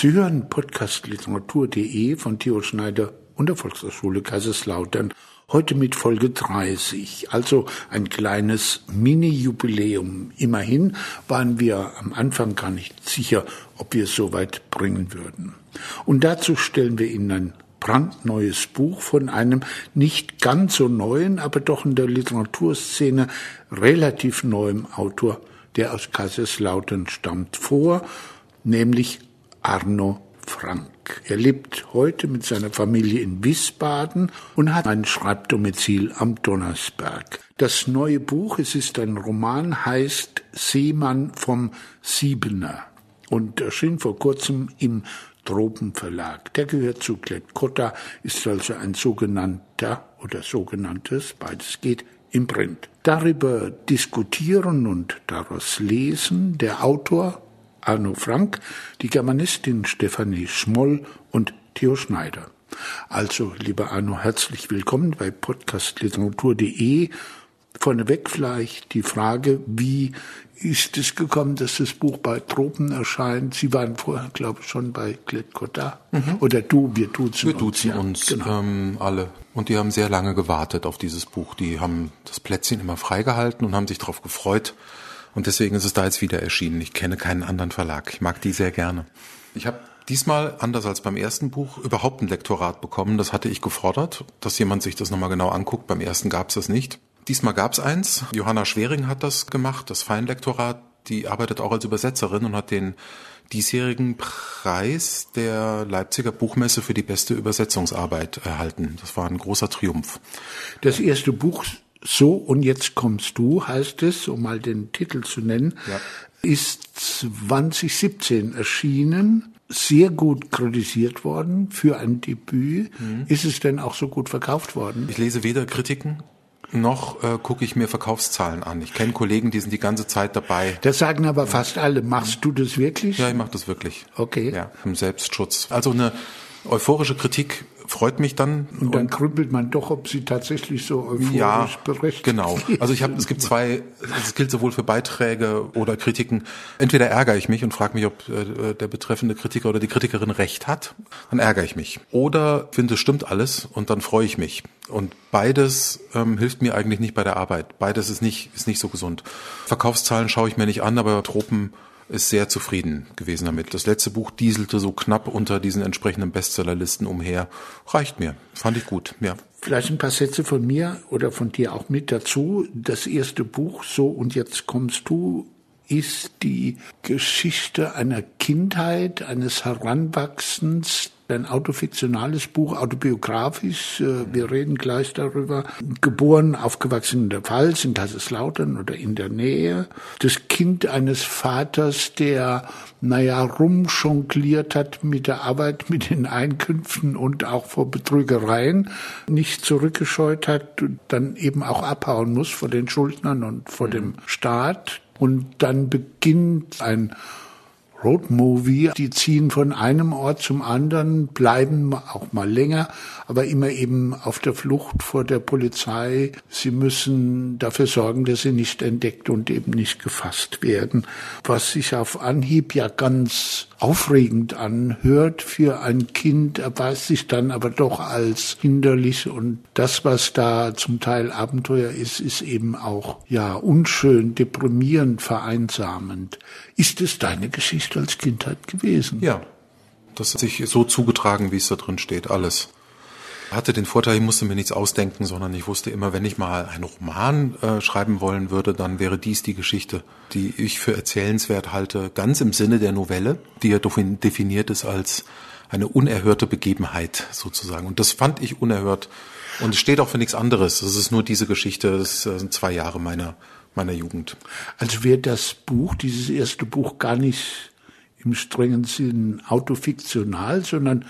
Sie hören Podcast Literatur.de von Theo Schneider und der Volkshochschule Kaiserslautern. Heute mit Folge 30, also ein kleines Mini-Jubiläum. Immerhin waren wir am Anfang gar nicht sicher, ob wir es so weit bringen würden. Und dazu stellen wir Ihnen ein brandneues Buch von einem nicht ganz so neuen, aber doch in der Literaturszene relativ neuem Autor, der aus Kaiserslautern stammt, vor, nämlich Arno Frank. Er lebt heute mit seiner Familie in Wiesbaden und hat ein Schreibdomizil am Donnersberg. Das neue Buch, es ist ein Roman, heißt Seemann vom Siebener und erschien vor kurzem im Tropenverlag. Der gehört zu Klett-Cotta, ist also ein sogenannter oder sogenanntes, beides geht, im Print. Darüber diskutieren und daraus lesen der Autor Arno Frank, die Germanistin Stefanie Schmoll und Theo Schneider. Also, lieber Arno, herzlich willkommen bei podcastliteratur.de. Vorneweg vielleicht die Frage, wie ist es gekommen, dass das Buch bei Tropen erscheint? Sie waren vorher, glaube ich, schon bei Klett-Cotta. Mhm. Oder du, wir duzen wir uns. Wir duzen uns, genau. ähm, alle. Und die haben sehr lange gewartet auf dieses Buch. Die haben das Plätzchen immer freigehalten und haben sich darauf gefreut. Und deswegen ist es da jetzt wieder erschienen. Ich kenne keinen anderen Verlag. Ich mag die sehr gerne. Ich habe diesmal, anders als beim ersten Buch, überhaupt ein Lektorat bekommen. Das hatte ich gefordert, dass jemand sich das nochmal genau anguckt. Beim ersten gab es das nicht. Diesmal gab es eins. Johanna Schwering hat das gemacht, das Feinlektorat. Die arbeitet auch als Übersetzerin und hat den diesjährigen Preis der Leipziger Buchmesse für die beste Übersetzungsarbeit erhalten. Das war ein großer Triumph. Das erste Buch, So und jetzt kommst du, heißt es, um mal den Titel zu nennen, ja. ist 2017 erschienen sehr gut kritisiert worden für ein Debüt. Mhm. Ist es denn auch so gut verkauft worden? Ich lese weder Kritiken noch äh, gucke ich mir Verkaufszahlen an. Ich kenne Kollegen, die sind die ganze Zeit dabei. Das sagen aber fast alle. Machst du das wirklich? Ja, ich mache das wirklich. Okay. Ja, im Selbstschutz. Also eine euphorische Kritik freut mich dann. Und dann krüppelt man doch, ob sie tatsächlich so euphorisch ja, berichtet. Genau. Also ich habe, es gibt zwei, es gilt sowohl für Beiträge oder Kritiken. Entweder ärgere ich mich und frage mich, ob äh, der betreffende Kritiker oder die Kritikerin recht hat, dann ärgere ich mich. Oder finde, es stimmt alles und dann freue ich mich. Und beides ähm, hilft mir eigentlich nicht bei der Arbeit. Beides ist nicht, ist nicht so gesund. Verkaufszahlen schaue ich mir nicht an, aber Tropen ist sehr zufrieden gewesen damit. Das letzte Buch dieselte so knapp unter diesen entsprechenden Bestsellerlisten umher. Reicht mir. Fand ich gut, ja. Vielleicht ein paar Sätze von mir oder von dir auch mit dazu. Das erste Buch, So und jetzt kommst du, ist die Geschichte einer Kindheit, eines Heranwachsens ein autofiktionales Buch, autobiografisch. Äh, wir reden gleich darüber. Geboren, aufgewachsen in der Pfalz, in Kaiserslautern oder in der Nähe. Das Kind eines Vaters, der, naja, rumjongliert hat mit der Arbeit, mit den Einkünften und auch vor Betrügereien, nicht zurückgescheut hat, dann eben auch abhauen muss vor den Schuldnern und vor dem Staat. Und dann beginnt ein Roadmovie. Die ziehen von einem Ort zum anderen, bleiben auch mal länger, aber immer eben auf der Flucht vor der Polizei. Sie müssen dafür sorgen, dass sie nicht entdeckt und eben nicht gefasst werden. Was sich auf Anhieb ja ganz aufregend anhört für ein Kind, erweist sich dann aber doch als hinderlich und das, was da zum Teil Abenteuer ist, ist eben auch, ja, unschön, deprimierend, vereinsamend. Ist es deine Geschichte als Kindheit gewesen? Ja. Das hat sich so zugetragen, wie es da drin steht, alles hatte den Vorteil, ich musste mir nichts ausdenken, sondern ich wusste immer, wenn ich mal einen Roman äh, schreiben wollen würde, dann wäre dies die Geschichte, die ich für erzählenswert halte, ganz im Sinne der Novelle, die ja definiert ist als eine unerhörte Begebenheit sozusagen. Und das fand ich unerhört. Und es steht auch für nichts anderes. Es ist nur diese Geschichte, das sind zwei Jahre meiner, meiner Jugend. Also wäre das Buch, dieses erste Buch gar nicht im strengen Sinn autofiktional, sondern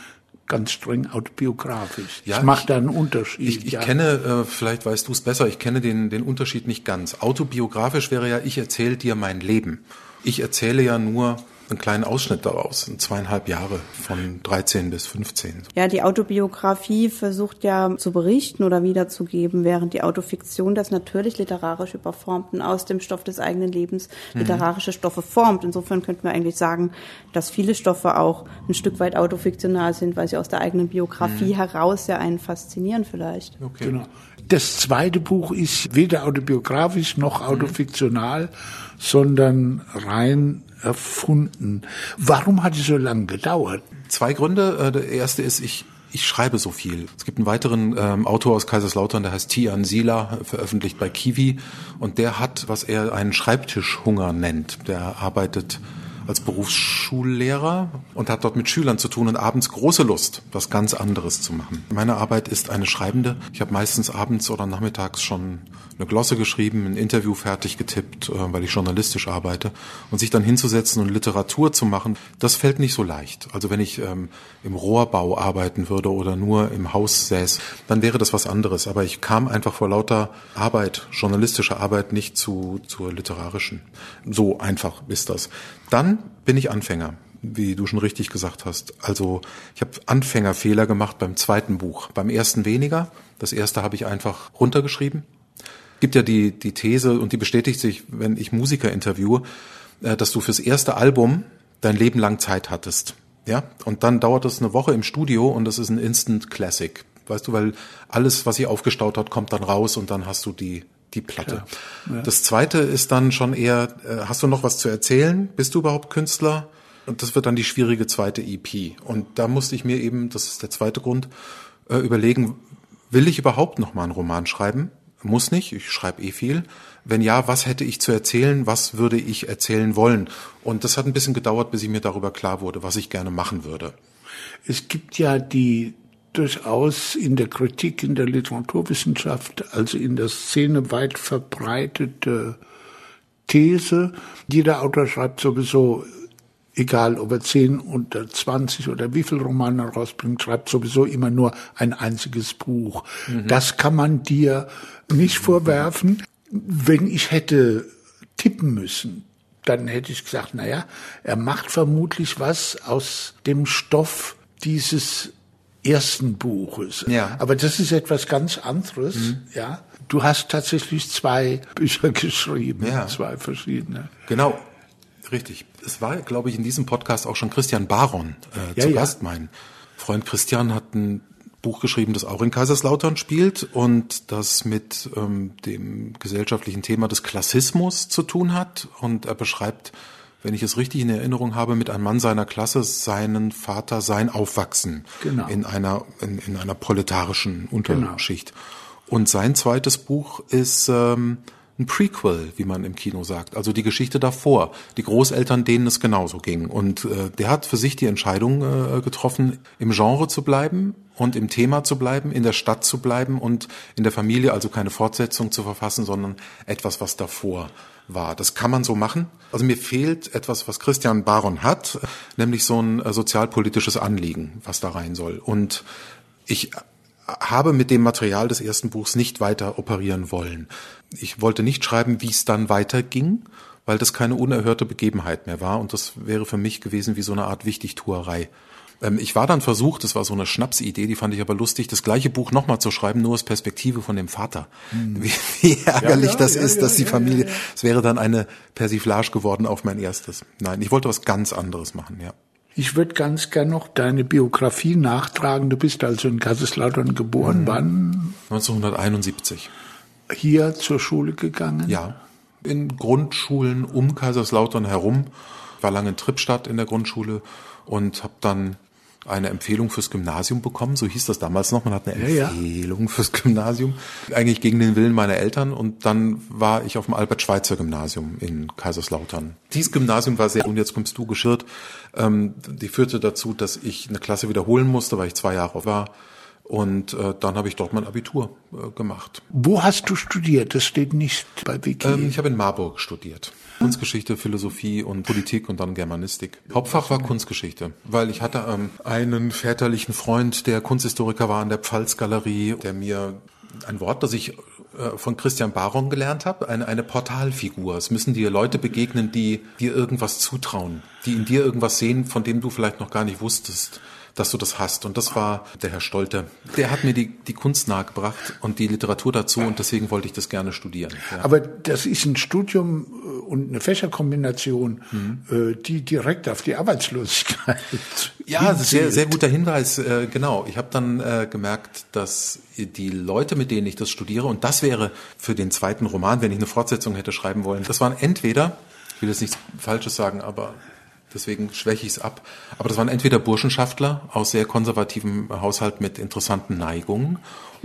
ganz streng autobiografisch. Ja, das macht da einen Unterschied. Ich, ich ja. kenne, äh, vielleicht weißt du es besser, ich kenne den, den Unterschied nicht ganz. Autobiografisch wäre ja, ich erzähle dir mein Leben. Ich erzähle ja nur einen kleinen Ausschnitt daraus, zweieinhalb Jahre von 13 bis 15. Ja, die Autobiografie versucht ja zu berichten oder wiederzugeben, während die Autofiktion das natürlich literarisch überformt und aus dem Stoff des eigenen Lebens mhm. literarische Stoffe formt. Insofern könnten wir eigentlich sagen, dass viele Stoffe auch ein Stück weit autofiktional sind, weil sie aus der eigenen Biografie mhm. heraus ja einen faszinieren vielleicht. Okay. Genau. Das zweite Buch ist weder autobiografisch noch autofiktional, mhm. sondern rein erfunden. Warum hat es so lange gedauert? Zwei Gründe. Äh, der erste ist, ich ich schreibe so viel. Es gibt einen weiteren ähm, Autor aus Kaiserslautern, der heißt Tian Sila, veröffentlicht bei Kiwi. Und der hat, was er einen Schreibtischhunger nennt. Der arbeitet als Berufsschullehrer und hat dort mit Schülern zu tun und abends große Lust, was ganz anderes zu machen. Meine Arbeit ist eine schreibende. Ich habe meistens abends oder nachmittags schon eine Glosse geschrieben, ein Interview fertig getippt, äh, weil ich journalistisch arbeite. Und sich dann hinzusetzen und Literatur zu machen, das fällt nicht so leicht. Also wenn ich ähm, im Rohrbau arbeiten würde oder nur im Haus säß, dann wäre das was anderes. Aber ich kam einfach vor lauter Arbeit, journalistischer Arbeit, nicht zu, zur literarischen. So einfach ist das. Dann bin ich Anfänger, wie du schon richtig gesagt hast. Also ich habe Anfängerfehler gemacht beim zweiten Buch. Beim ersten weniger. Das erste habe ich einfach runtergeschrieben. Gibt ja die, die These, und die bestätigt sich, wenn ich Musiker interviewe, äh, dass du fürs erste Album dein Leben lang Zeit hattest. Ja, und dann dauert es eine Woche im Studio und das ist ein Instant Classic. Weißt du, weil alles, was sie aufgestaut hat, kommt dann raus und dann hast du die die Platte. Ja. Das zweite ist dann schon eher, äh, hast du noch was zu erzählen? Bist du überhaupt Künstler? Und das wird dann die schwierige zweite EP. Und da musste ich mir eben, das ist der zweite Grund, äh, überlegen, will ich überhaupt noch mal einen Roman schreiben? Muss nicht, ich schreibe eh viel. Wenn ja, was hätte ich zu erzählen? Was würde ich erzählen wollen? Und das hat ein bisschen gedauert, bis ich mir darüber klar wurde, was ich gerne machen würde. Es gibt ja die durchaus in der Kritik, in der Literaturwissenschaft, also in der Szene weit verbreitete These. Jeder Autor schreibt sowieso, egal ob er 10 oder 20 oder wie viel Romane rausbringt, schreibt sowieso immer nur ein einziges Buch. Mhm. Das kann man dir nicht vorwerfen. Wenn ich hätte tippen müssen, dann hätte ich gesagt, naja, er macht vermutlich was aus dem Stoff dieses ersten Buches. Ja. Aber das ist etwas ganz anderes, mhm. ja. Du hast tatsächlich zwei Bücher geschrieben, ja. zwei verschiedene. Genau, richtig. Es war, glaube ich, in diesem Podcast auch schon Christian Baron äh, ja, zu Gast. Mein Freund Christian hat ein Buch geschrieben, das auch in Kaiserslautern spielt und das mit ähm, dem gesellschaftlichen Thema des Klassismus zu tun hat. Und er beschreibt wenn ich es richtig in Erinnerung habe, mit einem Mann seiner Klasse seinen Vater sein Aufwachsen genau. in einer in, in einer proletarischen Unterschicht. Genau. Und sein zweites Buch ist ähm, ein Prequel, wie man im Kino sagt, also die Geschichte davor, die Großeltern, denen es genauso ging. Und äh, der hat für sich die Entscheidung äh, getroffen, im Genre zu bleiben und im Thema zu bleiben, in der Stadt zu bleiben und in der Familie also keine Fortsetzung zu verfassen, sondern etwas, was davor war. Das kann man so machen. Also mir fehlt etwas, was Christian Baron hat, nämlich so ein äh, sozialpolitisches Anliegen, was da rein soll. Und ich habe mit dem Material des ersten Buchs nicht weiter operieren wollen. Ich wollte nicht schreiben, wie es dann weiterging, weil das keine unerhörte Begebenheit mehr war und das wäre für mich gewesen wie so eine Art Wichtigtuerei. Ähm, ich war dann versucht, das war so eine Schnapsidee, die fand ich aber lustig, das gleiche Buch nochmal zu schreiben, nur aus Perspektive von dem Vater. Hm. Wie, wie, ärgerlich ja, ja, das ja, ist, dass die Familie, es wäre dann eine Persiflage geworden auf mein erstes. Nein, ich wollte was ganz anderes machen, ja. Ich würde ganz gern noch deine Biografie nachtragen. Du bist also in Kaiserslautern geboren. Mhm. Wann? 1971. Hier zur Schule gegangen? Ja. In Grundschulen um Kaiserslautern herum. Ich war lange in Trippstadt in der Grundschule und habe dann eine Empfehlung fürs Gymnasium bekommen, so hieß das damals noch. Man hat eine ja, Empfehlung ja. fürs Gymnasium, eigentlich gegen den Willen meiner Eltern. Und dann war ich auf dem Albert-Schweitzer-Gymnasium in Kaiserslautern. Dieses Gymnasium war sehr, und jetzt kommst du geschirrt, ähm, die führte dazu, dass ich eine Klasse wiederholen musste, weil ich zwei Jahre war. Und äh, dann habe ich dort mein Abitur äh, gemacht. Wo hast du studiert? Das steht nicht bei Wiki. Ähm, ich habe in Marburg studiert. Kunstgeschichte, Philosophie und Politik und dann Germanistik. Hauptfach war Kunstgeschichte, weil ich hatte ähm, einen väterlichen Freund, der Kunsthistoriker war an der Pfalzgalerie, der mir ein Wort, das ich äh, von Christian Baron gelernt habe, eine, eine Portalfigur. Es müssen dir Leute begegnen, die dir irgendwas zutrauen, die in dir irgendwas sehen, von dem du vielleicht noch gar nicht wusstest dass du das hast. Und das war der Herr Stolte. Der hat mir die, die Kunst nahegebracht und die Literatur dazu und deswegen wollte ich das gerne studieren. Ja. Aber das ist ein Studium äh, und eine Fächerkombination, mhm. die direkt auf die Arbeitslosigkeit. Ja, sehr, sehr guter Hinweis. Äh, genau. Ich habe dann gemerkt, dass die Leute, mit denen ich das studiere, und das wäre für den zweiten Roman, wenn ich eine Fortsetzung hätte schreiben wollen, das waren entweder, ich will jetzt nichts Falsches sagen, aber deswegen schwäche ich es ab. Aber das waren entweder Burschenschaftler aus sehr konservativem Haushalt mit interessanten Neigungen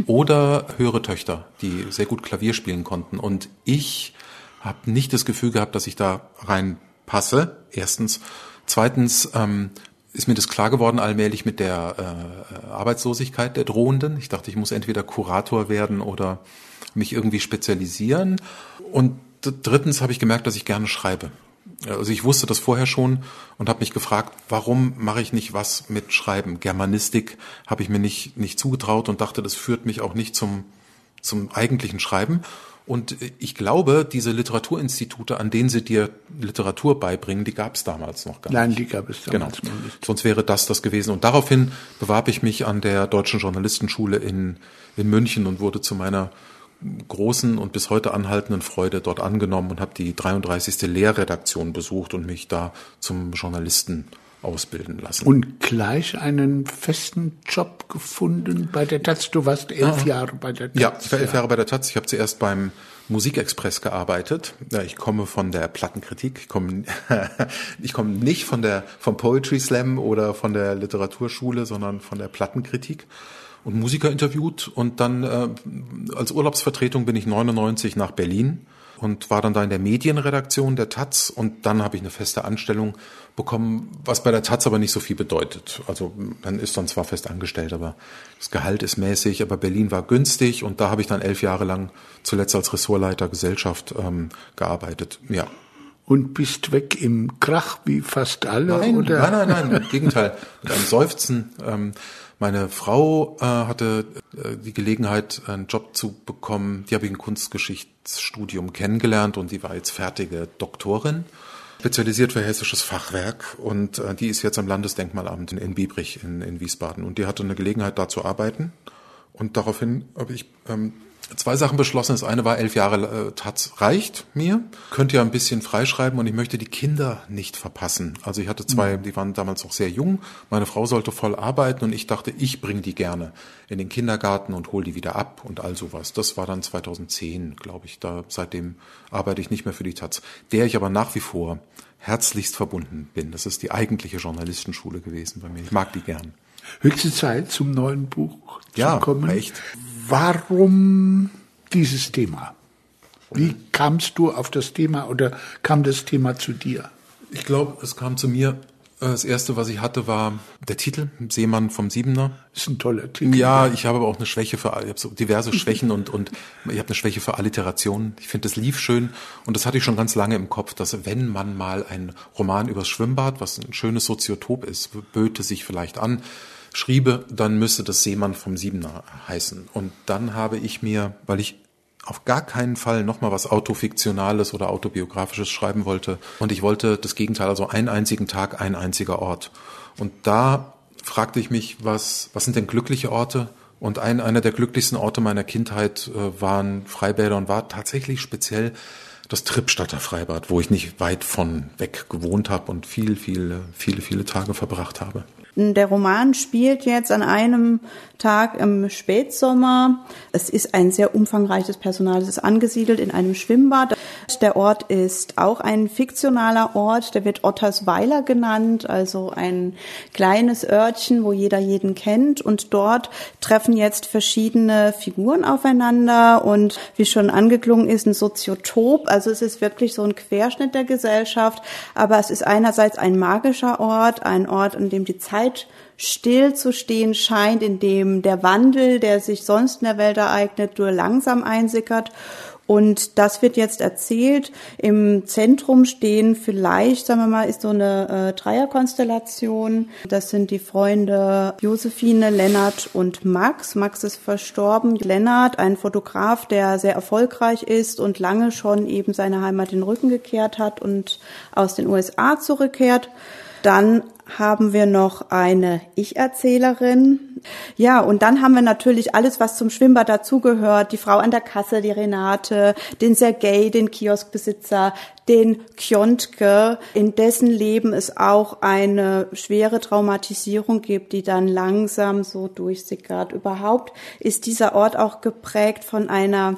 oder höhere Töchter, die sehr gut Klavier spielen konnten. Und ich habe nicht das Gefühl gehabt, dass ich da reinpasse. Erstens. Zweitens ähm, ist mir das klar geworden allmählich mit der äh, Arbeitslosigkeit der Drohenden. Ich dachte, ich muss entweder Kurator werden oder mich irgendwie spezialisieren. Und drittens habe ich gemerkt, dass ich gerne schreibe. Also ich wusste das vorher schon und habe mich gefragt, warum mache ich nicht was mit Schreiben? Germanistik habe ich mir nicht, nicht zugetraut und dachte, das führt mich auch nicht zum, zum eigentlichen Schreiben. Und ich glaube, diese Literaturinstitute, an denen sie dir Literatur beibringen, die gab es damals noch gar nicht. Nein, die gab es damals genau. noch nicht. Sonst wäre das das gewesen. Und daraufhin bewarb ich mich an der Deutschen Journalistenschule in, in München und wurde zu meiner großen und bis heute anhaltenden Freude dort angenommen und habe die 33. Lehrredaktion besucht und mich da zum Journalisten ausbilden lassen. Und gleich einen festen Job gefunden bei der Taz. Du warst elf ah. Jahre bei der Taz. Ja, ich war elf Jahre bei der Taz. Ich habe zuerst beim Musikexpress gearbeitet. Ja, ich komme von der Plattenkritik. Ich komme, ich komme nicht von der vom Poetry Slam oder von der Literaturschule, sondern von der Plattenkritik und Musiker interviewt und dann äh, als Urlaubsvertretung bin ich 99 nach Berlin und war dann da in der Medienredaktion der Taz und dann habe ich eine feste Anstellung bekommen, was bei der Taz aber nicht so viel bedeutet. Also man ist dann zwar fest angestellt, aber das Gehalt ist mäßig, aber Berlin war günstig und da habe ich dann elf Jahre lang zuletzt als Ressortleiter Gesellschaft ähm, gearbeitet. Ja. Und bist weg im Krach wie fast alle? Nein, oder? nein, nein, nein, im Gegenteil. Mit einem Seufzen. Ähm, meine Frau äh, hatte äh, die Gelegenheit, einen Job zu bekommen. Die habe ich im Kunstgeschichtsstudium kennengelernt und die war jetzt fertige Doktorin, spezialisiert für hessisches Fachwerk und äh, die ist jetzt am Landesdenkmalamt in, in Biebrich in, in Wiesbaden und die hatte eine Gelegenheit, da zu arbeiten. Und daraufhin habe ich ähm, zwei Sachen beschlossen. Das eine war, elf Jahre äh, Taz reicht mir. Könnt ihr ein bisschen freischreiben und ich möchte die Kinder nicht verpassen. Also ich hatte zwei, mhm. die waren damals noch sehr jung. Meine Frau sollte voll arbeiten und ich dachte, ich bringe die gerne in den Kindergarten und hol die wieder ab und all sowas. Das war dann 2010, glaube ich. Da seitdem arbeite ich nicht mehr für die Taz, der ich aber nach wie vor herzlichst verbunden bin. Das ist die eigentliche Journalistenschule gewesen bei mir. Ich mag die gern. Höchste Zeit zum neuen Buch ja, zu kommen. Echt. Warum dieses Thema? Wie kamst du auf das Thema oder kam das Thema zu dir? Ich glaube, es kam zu mir. Äh, das erste, was ich hatte, war der Titel Seemann vom Siebener. Ist ein toller Titel. Ja, ich habe aber auch eine Schwäche für, ich habe so diverse Schwächen und und ich habe eine Schwäche für Alliteration. Ich finde, das lief schön und das hatte ich schon ganz lange im Kopf, dass wenn man mal ein Roman übers Schwimmbad, was ein schönes Soziotop ist, böte sich vielleicht an schriebe, dann müsste das Seemann vom Siebener heißen. Und dann habe ich mir, weil ich auf gar keinen Fall nochmal was Autofiktionales oder Autobiografisches schreiben wollte. Und ich wollte das Gegenteil, also einen einzigen Tag, ein einziger Ort. Und da fragte ich mich, was, was sind denn glückliche Orte? Und ein, einer der glücklichsten Orte meiner Kindheit äh, waren Freibäder und war tatsächlich speziell das Trippstadter Freibad, wo ich nicht weit von weg gewohnt habe und viel, viele, viele, viele Tage verbracht habe. Der Roman spielt jetzt an einem Tag im Spätsommer. Es ist ein sehr umfangreiches Personal. Es ist angesiedelt in einem Schwimmbad. Der Ort ist auch ein fiktionaler Ort. Der wird Ottersweiler genannt, also ein kleines Örtchen, wo jeder jeden kennt. Und dort treffen jetzt verschiedene Figuren aufeinander und wie schon angeklungen ist, ein Soziotop. Also es ist wirklich so ein Querschnitt der Gesellschaft. Aber es ist einerseits ein magischer Ort, ein Ort, an dem die Zeit still zu stehen scheint, in dem der Wandel, der sich sonst in der Welt ereignet, nur langsam einsickert Und das wird jetzt erzählt. Im Zentrum stehen vielleicht, sagen wir mal, ist so eine äh, Dreierkonstellation. Das sind die Freunde Josephine, Lennart und Max. Max ist verstorben. Lennart, ein Fotograf, der sehr erfolgreich ist und lange schon eben seine Heimat den Rücken gekehrt hat und aus den USA zurückkehrt. Dann haben wir noch eine Ich-Erzählerin. Ja, und dann haben wir natürlich alles, was zum Schwimmbad dazugehört. Die Frau an der Kasse, die Renate, den Sergei, den Kioskbesitzer, den Kjontke, in dessen Leben es auch eine schwere Traumatisierung gibt, die dann langsam so durchsickert. Überhaupt ist dieser Ort auch geprägt von einer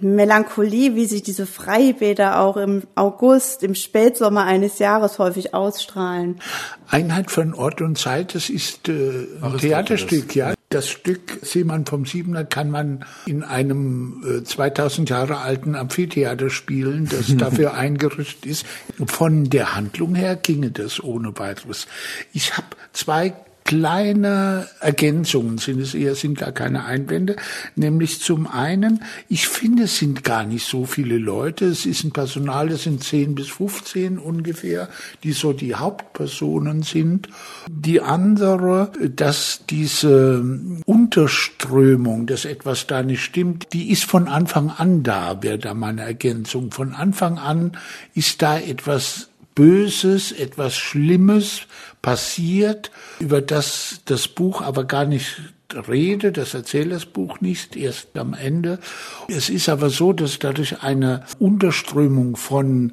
Melancholie, wie sich diese Freibäder auch im August, im Spätsommer eines Jahres häufig ausstrahlen. Einheit von Ort und Zeit, das ist äh, ein Theaterstück, ja. Das Stück Seemann vom Siebener kann man in einem äh, 2000 Jahre alten Amphitheater spielen, das dafür eingerichtet ist. Von der Handlung her ginge das ohne weiteres. Ich habe zwei kleine Ergänzungen sind es eher, sind gar keine Einwände. Nämlich zum einen, ich finde, es sind gar nicht so viele Leute. Es ist ein Personal, das sind 10 bis 15 ungefähr, die so die Hauptpersonen sind. Die andere, dass diese Unterströmung, dass etwas da nicht stimmt, die ist von Anfang an da, wäre da meine Ergänzung. Von Anfang an ist da etwas Böses, etwas Schlimmes passiert, über das das Buch aber gar nicht rede, das erzählt das Buch nicht, erst am Ende. Es ist aber so, dass dadurch eine Unterströmung von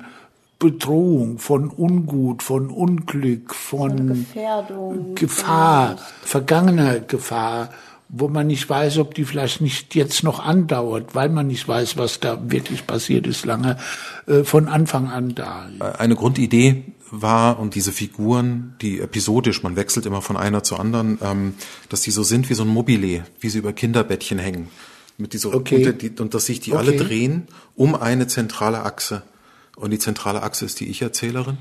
Bedrohung, von Ungut, von Unglück, von Gefährdung, Gefahr, vergangener Gefahr, wo man nicht weiß, ob die vielleicht nicht jetzt noch andauert, weil man nicht weiß, was da wirklich passiert ist, lange äh, von Anfang an da. Eine Grundidee war und diese Figuren, die episodisch, man wechselt immer von einer zur anderen, ähm, dass die so sind wie so ein Mobile, wie sie über Kinderbettchen hängen. Mit dieser, Okay. und, die, und dass sich die Okay. alle drehen um eine zentrale Achse. Und die zentrale Achse ist die Ich-Erzählerin.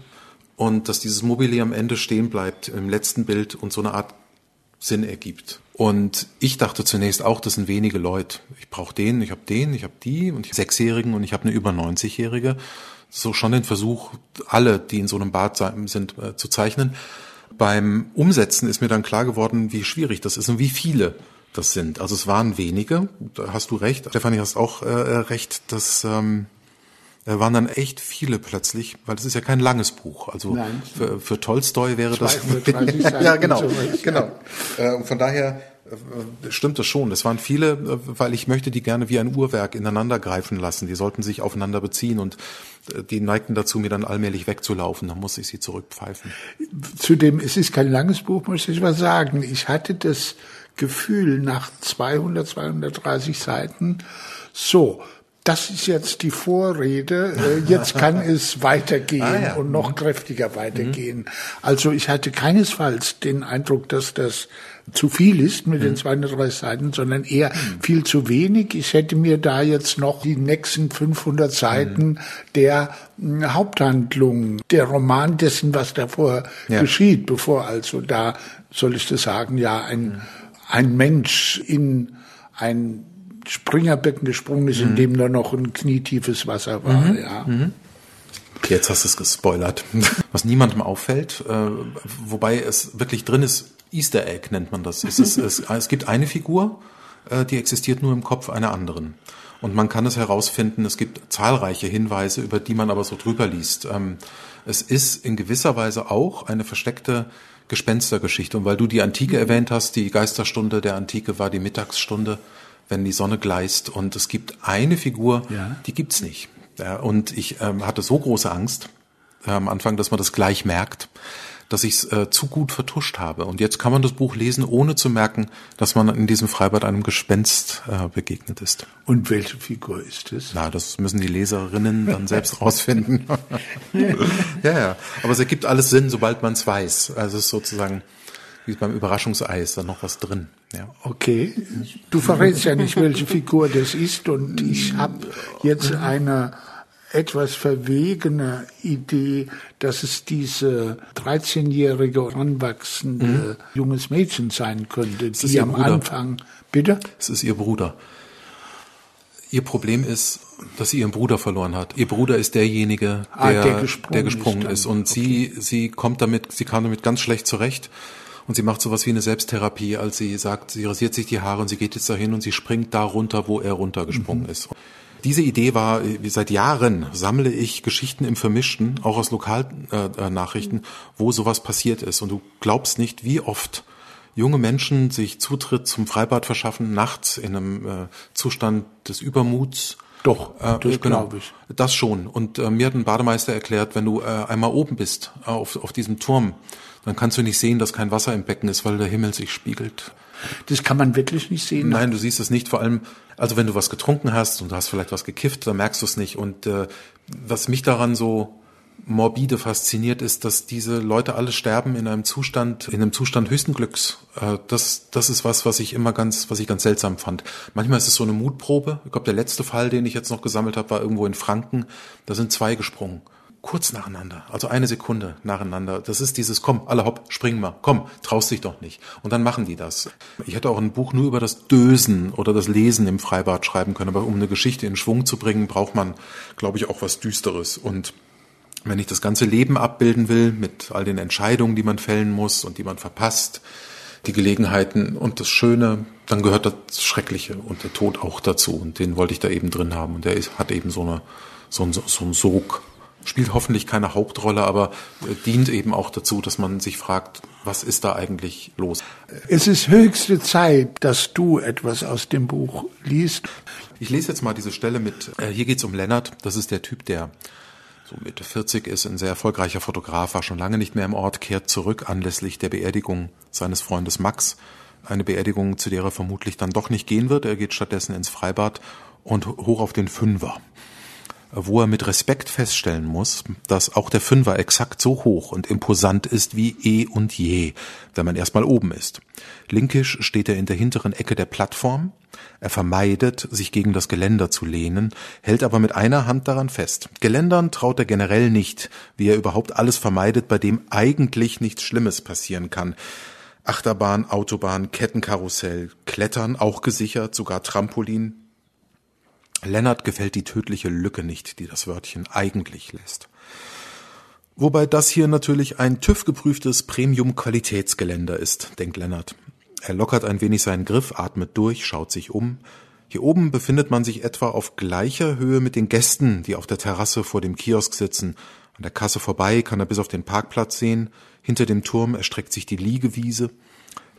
Und dass dieses Mobile am Ende stehen bleibt im letzten Bild und so eine Art Sinn ergibt. Und ich dachte zunächst auch, das sind wenige Leute. Ich brauche den, ich habe den, ich habe die und ich hab Sechsjährigen und ich habe eine über 90-Jährige. So schon den Versuch, alle, die in so einem Bad sind, äh, zu zeichnen. Beim Umsetzen ist mir dann klar geworden, wie schwierig das ist und wie viele das sind. Also es waren wenige, da hast du recht. Stefanie, hast auch äh, recht, dass ähm, äh, waren dann echt viele plötzlich, weil das ist ja kein langes Buch. Also Nein. für, für Tolstoi wäre das 230 Seiten ja genau, genau. Äh, und von daher stimmt das schon. Es waren viele, äh, weil ich möchte die gerne wie ein Uhrwerk ineinander greifen lassen. Die sollten sich aufeinander beziehen und äh, die neigten dazu, mir dann allmählich wegzulaufen. Dann muss ich sie zurückpfeifen. Zudem, es ist kein langes Buch, muss ich mal sagen. Ich hatte das Gefühl nach 200, 230 Seiten, so, das ist jetzt die Vorrede, äh, jetzt kann es weitergehen Ah, ja. und noch kräftiger weitergehen. Also ich hatte keinesfalls den Eindruck, dass das zu viel ist mit den 230 Seiten, sondern eher viel zu wenig. Ich hätte mir da jetzt noch die nächsten 500 Seiten der mh, Haupthandlung, der Roman dessen, was davor Ja. geschieht, bevor also da, soll ich das sagen, ja, ein, ein Mensch in ein Springerbecken gesprungen ist, in dem nur noch ein knietiefes Wasser war, ja. Jetzt hast du es gespoilert. Was niemandem auffällt, äh, wobei es wirklich drin ist, Easter Egg nennt man das. Es, ist, es, es gibt eine Figur, äh, die existiert nur im Kopf einer anderen. Und man kann es herausfinden, es gibt zahlreiche Hinweise, über die man aber so drüber liest. Ähm, es ist in gewisser Weise auch eine versteckte Gespenstergeschichte. Und weil du die Antike erwähnt hast, die Geisterstunde der Antike war die Mittagsstunde, wenn die Sonne gleißt. Und es gibt eine Figur, Ja. die gibt's nicht. Ja, und ich ähm, hatte so große Angst äh, am Anfang, dass man das gleich merkt, dass ich es äh, zu gut vertuscht habe. Und jetzt kann man das Buch lesen, ohne zu merken, dass man in diesem Freibad einem Gespenst äh, begegnet ist. Und welche Figur ist es? Na, das müssen die Leserinnen dann selbst rausfinden. ja, ja. Aber es ergibt alles Sinn, sobald man es weiß. Also es ist sozusagen wie beim Überraschungsei ist da noch was drin. Ja. Okay, du verrätst ja nicht, welche Figur das ist und ich habe jetzt eine etwas verwegene Idee, dass es diese 13-jährige heranwachsende junges Mädchen sein könnte, ist die am Bruder. Anfang, bitte? Es ist ihr Bruder. Ihr Problem ist, dass sie ihren Bruder verloren hat. Ihr Bruder ist derjenige, der, Ah, der gesprungen der gesprungen ist ist. Und sie, sie kommt damit, sie kam damit ganz schlecht zurecht. Und sie macht sowas wie eine Selbsttherapie, als sie sagt, sie rasiert sich die Haare und sie geht jetzt dahin und sie springt da runter, wo er runtergesprungen Mhm. ist. Diese Idee war, äh, seit Jahren sammle ich Geschichten im Vermischten, auch aus Lokalnachrichten, äh, Nachrichten, wo sowas passiert ist. Und du glaubst nicht, wie oft junge Menschen sich Zutritt zum Freibad verschaffen, nachts in einem äh, Zustand des Übermuts. Doch, Äh, das genau. glaube ich. Das schon. Und äh, mir hat ein Bademeister erklärt, wenn du äh, einmal oben bist, äh, auf, auf diesem Turm, dann kannst du nicht sehen, dass kein Wasser im Becken ist, weil der Himmel sich spiegelt. Das kann man wirklich nicht sehen. Nein, du siehst es nicht. Vor allem, also wenn du was getrunken hast und du hast vielleicht was gekifft, dann merkst du es nicht. Und äh, was mich daran so morbide fasziniert, ist, dass diese Leute alle sterben in einem Zustand, in einem Zustand höchsten Glücks. Äh, das, das ist was, was ich immer ganz, was ich ganz seltsam fand. Manchmal ist es so eine Mutprobe. Ich glaube, der letzte Fall, den ich jetzt noch gesammelt habe, war irgendwo in Franken. Da sind zwei gesprungen. Kurz nacheinander, also eine Sekunde nacheinander. Das ist dieses, komm, alle hopp, spring mal, komm, traust dich doch nicht. Und dann machen die das. Ich hätte auch ein Buch nur über das Dösen oder das Lesen im Freibad schreiben können, aber um eine Geschichte in Schwung zu bringen, braucht man, glaube ich, auch was Düsteres. Und wenn ich das ganze Leben abbilden will, mit all den Entscheidungen, die man fällen muss und die man verpasst, die Gelegenheiten und das Schöne, dann gehört das Schreckliche und der Tod auch dazu. Und den wollte ich da eben drin haben. Und der ist, hat eben so, eine, so, ein, so ein Sog. Spielt hoffentlich keine Hauptrolle, aber äh, dient eben auch dazu, dass man sich fragt, was ist da eigentlich los? Es ist höchste Zeit, dass du etwas aus dem Buch liest. Ich lese jetzt mal diese Stelle mit, äh, hier geht's um Lennart, das ist der Typ, der so Mitte 40 ist, ein sehr erfolgreicher Fotograf, war schon lange nicht mehr im Ort, kehrt zurück anlässlich der Beerdigung seines Freundes Max. Eine Beerdigung, zu der er vermutlich dann doch nicht gehen wird. Er geht stattdessen ins Freibad und hoch auf den Fünfer wo er mit Respekt feststellen muss, dass auch der Fünfer exakt so hoch und imposant ist wie eh und je, wenn man erstmal oben ist. Linkisch steht er in der hinteren Ecke der Plattform, er vermeidet, sich gegen das Geländer zu lehnen, hält aber mit einer Hand daran fest. Geländern traut er generell nicht, wie er überhaupt alles vermeidet, bei dem eigentlich nichts Schlimmes passieren kann. Achterbahn, Autobahn, Kettenkarussell, Klettern, auch gesichert, sogar Trampolin, Lennart gefällt die tödliche Lücke nicht, die das Wörtchen eigentlich lässt. Wobei das hier natürlich ein TÜV-geprüftes Premium-Qualitätsgeländer ist, denkt Lennart. Er lockert ein wenig seinen Griff, atmet durch, schaut sich um. Hier oben befindet man sich etwa auf gleicher Höhe mit den Gästen, die auf der Terrasse vor dem Kiosk sitzen. An der Kasse vorbei kann er bis auf den Parkplatz sehen. Hinter dem Turm erstreckt sich die Liegewiese.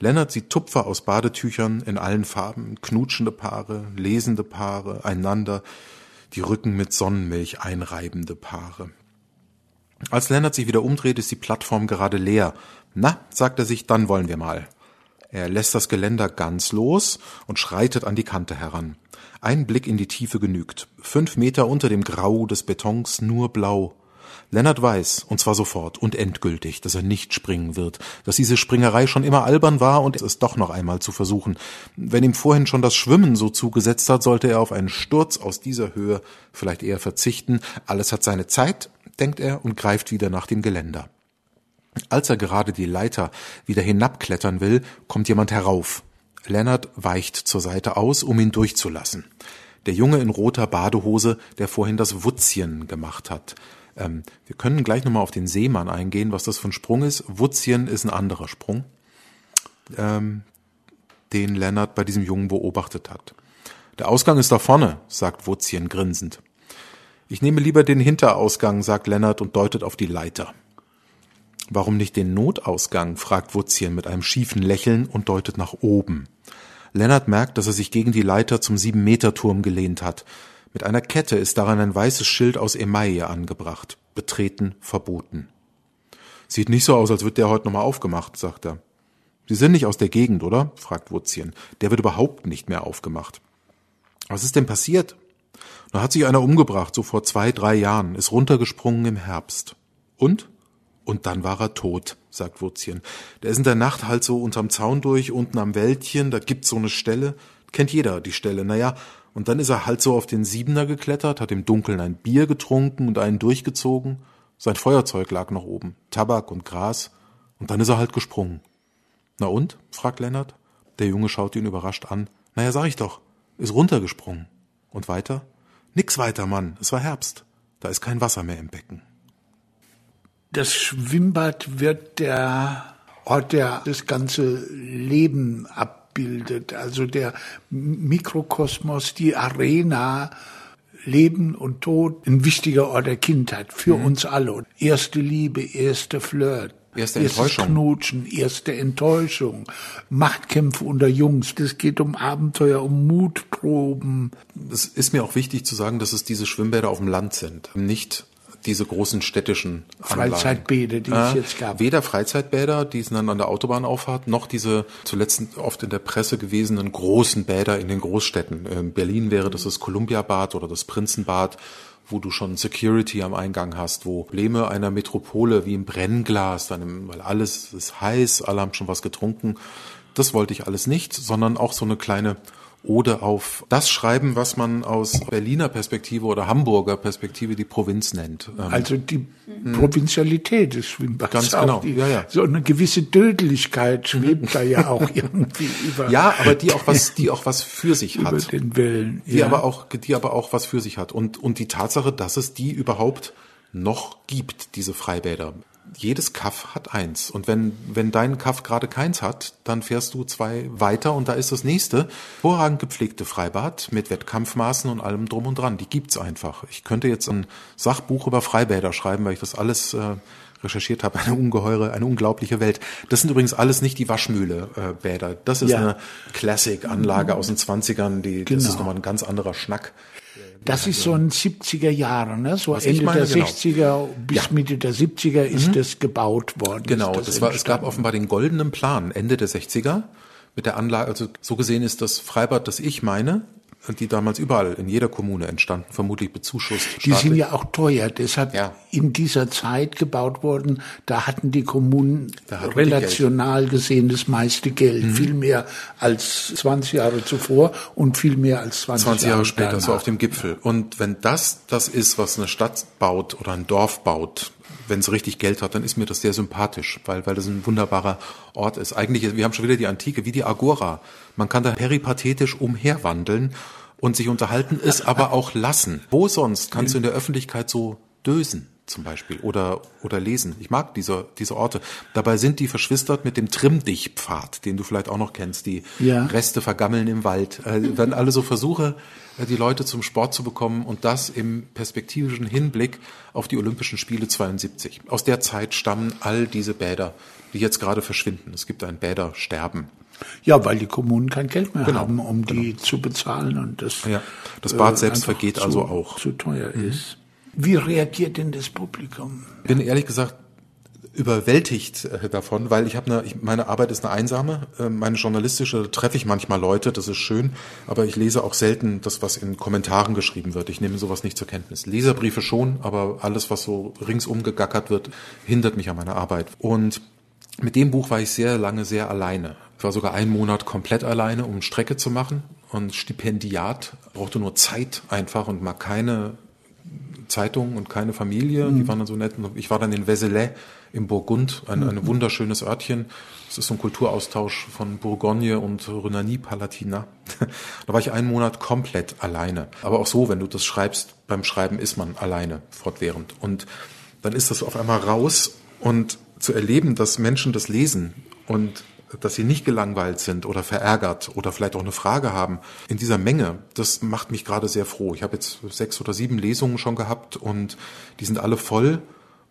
Lennart sieht Tupfer aus Badetüchern in allen Farben, knutschende Paare, lesende Paare, einander, die Rücken mit Sonnenmilch einreibende Paare. Als Lennart sich wieder umdreht, ist die Plattform gerade leer. Na, sagt er sich, dann wollen wir mal. Er lässt das Geländer ganz los und schreitet an die Kante heran. Ein Blick in die Tiefe genügt. Fünf Meter unter dem Grau des Betons nur blau. Lennart weiß, und zwar sofort und endgültig, dass er nicht springen wird, dass diese Springerei schon immer albern war und es doch noch einmal zu versuchen. Wenn ihm vorhin schon das Schwimmen so zugesetzt hat, sollte er auf einen Sturz aus dieser Höhe vielleicht eher verzichten. Alles hat seine Zeit, denkt er und greift wieder nach dem Geländer. Als er gerade die Leiter wieder hinabklettern will, kommt jemand herauf. Lennart weicht zur Seite aus, um ihn durchzulassen. Der Junge in roter Badehose, der vorhin das Wutzchen gemacht hat. Ähm, wir können gleich nochmal auf den Seemann eingehen, was das für ein Sprung ist. Wutzchen ist ein anderer Sprung, ähm, den Lennart bei diesem Jungen beobachtet hat. Der Ausgang ist da vorne, sagt Wutzchen grinsend. Ich nehme lieber den Hinterausgang, sagt Lennart und deutet auf die Leiter. Warum nicht den Notausgang? fragt Wutzchen mit einem schiefen Lächeln und deutet nach oben. Lennart merkt, dass er sich gegen die Leiter zum Sieben-Meter-Turm gelehnt hat. Mit einer Kette ist daran ein weißes Schild aus Emaille angebracht. Betreten verboten. Sieht nicht so aus, als wird der heute nochmal aufgemacht, sagt er. Sie sind nicht aus der Gegend, oder? fragt Wutzchen. Der wird überhaupt nicht mehr aufgemacht. Was ist denn passiert? Da hat sich einer umgebracht, so vor zwei, drei Jahren, ist runtergesprungen im Herbst. Und? Und dann war er tot, sagt Wutzchen. Der ist in der Nacht halt so unterm Zaun durch, unten am Wäldchen, da gibt's so eine Stelle. Kennt jeder die Stelle, naja. Und dann ist er halt so auf den Siebener geklettert, hat im Dunkeln ein Bier getrunken und einen durchgezogen. Sein Feuerzeug lag noch oben, Tabak und Gras. Und dann ist er halt gesprungen. Na und? fragt Lennart. Der Junge schaut ihn überrascht an. Naja, sag ich doch, ist runtergesprungen. Und weiter? Nix weiter, Mann. Es war Herbst. Da ist kein Wasser mehr im Becken. Das Schwimmbad wird der Ort, der das ganze Leben abbildet. Also der Mikrokosmos, die Arena, Leben und Tod, ein wichtiger Ort der Kindheit für mhm. uns alle. Erste Liebe, erste Flirt, Erste Enttäuschung. Knutschen, erste Enttäuschung, Machtkämpfe unter Jungs. Das geht um Abenteuer, um Mutproben. Es ist mir auch wichtig zu sagen, dass es diese Schwimmbäder auf dem Land sind, nicht diese großen städtischen Anlagen. Freizeitbäder, die äh, es jetzt gab. Weder Freizeitbäder, die es dann an der Autobahnauffahrt, noch diese zuletzt oft in der Presse gewesenen großen Bäder in den Großstädten. In Berlin wäre das das Columbia-Bad oder das Prinzenbad wo du schon Security am Eingang hast, wo Probleme einer Metropole wie im Brennglas, dann, weil alles ist heiß, alle haben schon was getrunken. Das wollte ich alles nicht, sondern auch so eine kleine Ode auf das schreiben, was man aus Berliner Perspektive oder Hamburger Perspektive die Provinz nennt. Ähm, also die mhm. Provinzialität des Schwimmbads. Ganz genau. Die, ja, ja. So eine gewisse Dödeligkeit schwebt da ja auch irgendwie über. Ja, aber die auch was, die auch was für sich über hat. den Wellen. Die aber auch, die aber auch was für sich hat. Und, und die Tatsache, dass es die überhaupt noch gibt, diese Freibäder jedes Kaff hat eins. Und wenn, wenn dein Kaff gerade keins hat, dann fährst du zwei weiter und da ist das nächste. Vorragend gepflegte Freibad mit Wettkampfmaßen und allem drum und dran. Die gibt's einfach. Ich könnte jetzt ein Sachbuch über Freibäder schreiben, weil ich das alles äh, recherchiert habe. Eine ungeheure, eine unglaubliche Welt. Das sind übrigens alles nicht die Waschmühle-Bäder. Äh, das ist ja. eine Classic-Anlage aus den Zwanzigern. Die, genau. Das ist nochmal ein ganz anderer Schnack. Das ist so ein 70er Jahre, ne? so Was Ende meine, der genau. 60er bis ja. Mitte der 70er ist mhm. das gebaut worden. Genau, das, das war, es gab offenbar den goldenen Plan Ende der 60er mit der Anlage, also so gesehen ist das Freibad, das ich meine, die damals überall in jeder Kommune entstanden, vermutlich bezuschusst. Die sind ja auch teuer, deshalb ja. in dieser Zeit gebaut worden. Da hatten die Kommunen relational gesehen das meiste Geld, mhm. viel mehr als 20 Jahre zuvor und viel mehr als 20, 20 Jahre, Jahre später, danach. so auf dem Gipfel. Und wenn das das ist, was eine Stadt baut oder ein Dorf baut, wenn es richtig Geld hat, dann ist mir das sehr sympathisch, weil, weil das ein wunderbarer Ort ist. Eigentlich, wir haben schon wieder die Antike, wie die Agora. Man kann da peripathetisch umherwandeln und sich unterhalten, es aber auch lassen. Wo sonst kannst du in der Öffentlichkeit so dösen? Zum Beispiel oder oder lesen. Ich mag diese diese Orte. Dabei sind die verschwistert mit dem Trimm-dich-Pfad, den du vielleicht auch noch kennst. Die ja. Reste vergammeln im Wald. Äh, werden alle so Versuche äh, die Leute zum Sport zu bekommen und das im perspektivischen Hinblick auf die Olympischen Spiele 72. Aus der Zeit stammen all diese Bäder, die jetzt gerade verschwinden. Es gibt ein Bädersterben. Ja, weil die Kommunen kein Geld mehr genau, haben, um genau. die zu bezahlen und das. Ja, das Bad äh, selbst vergeht zu, also auch. Zu teuer mhm. ist. Wie reagiert denn das Publikum? Ich bin ehrlich gesagt überwältigt äh, davon, weil ich habe eine, ich, meine Arbeit ist eine einsame, äh, meine journalistische treffe ich manchmal Leute, das ist schön, aber ich lese auch selten das, was in Kommentaren geschrieben wird. Ich nehme sowas nicht zur Kenntnis. Leserbriefe schon, aber alles, was so ringsum gegackert wird, hindert mich an meiner Arbeit. Und mit dem Buch war ich sehr lange sehr alleine. Ich war sogar einen Monat komplett alleine, um Strecke zu machen und Stipendiat brauchte nur Zeit einfach und mal keine Zeitung und keine Familie. Mhm. Die waren dann so nett. Ich war dann in Vézelay im Burgund, ein, ein wunderschönes Örtchen. Das ist so ein Kulturaustausch von Bourgogne und Rhenanie-Palatina. da war ich einen Monat komplett alleine. Aber auch so, wenn du das schreibst, beim Schreiben ist man alleine fortwährend. Und dann ist das auf einmal raus und zu erleben, dass Menschen das lesen und dass sie nicht gelangweilt sind oder verärgert oder vielleicht auch eine Frage haben. In dieser Menge, das macht mich gerade sehr froh. Ich habe jetzt sechs oder sieben Lesungen schon gehabt und die sind alle voll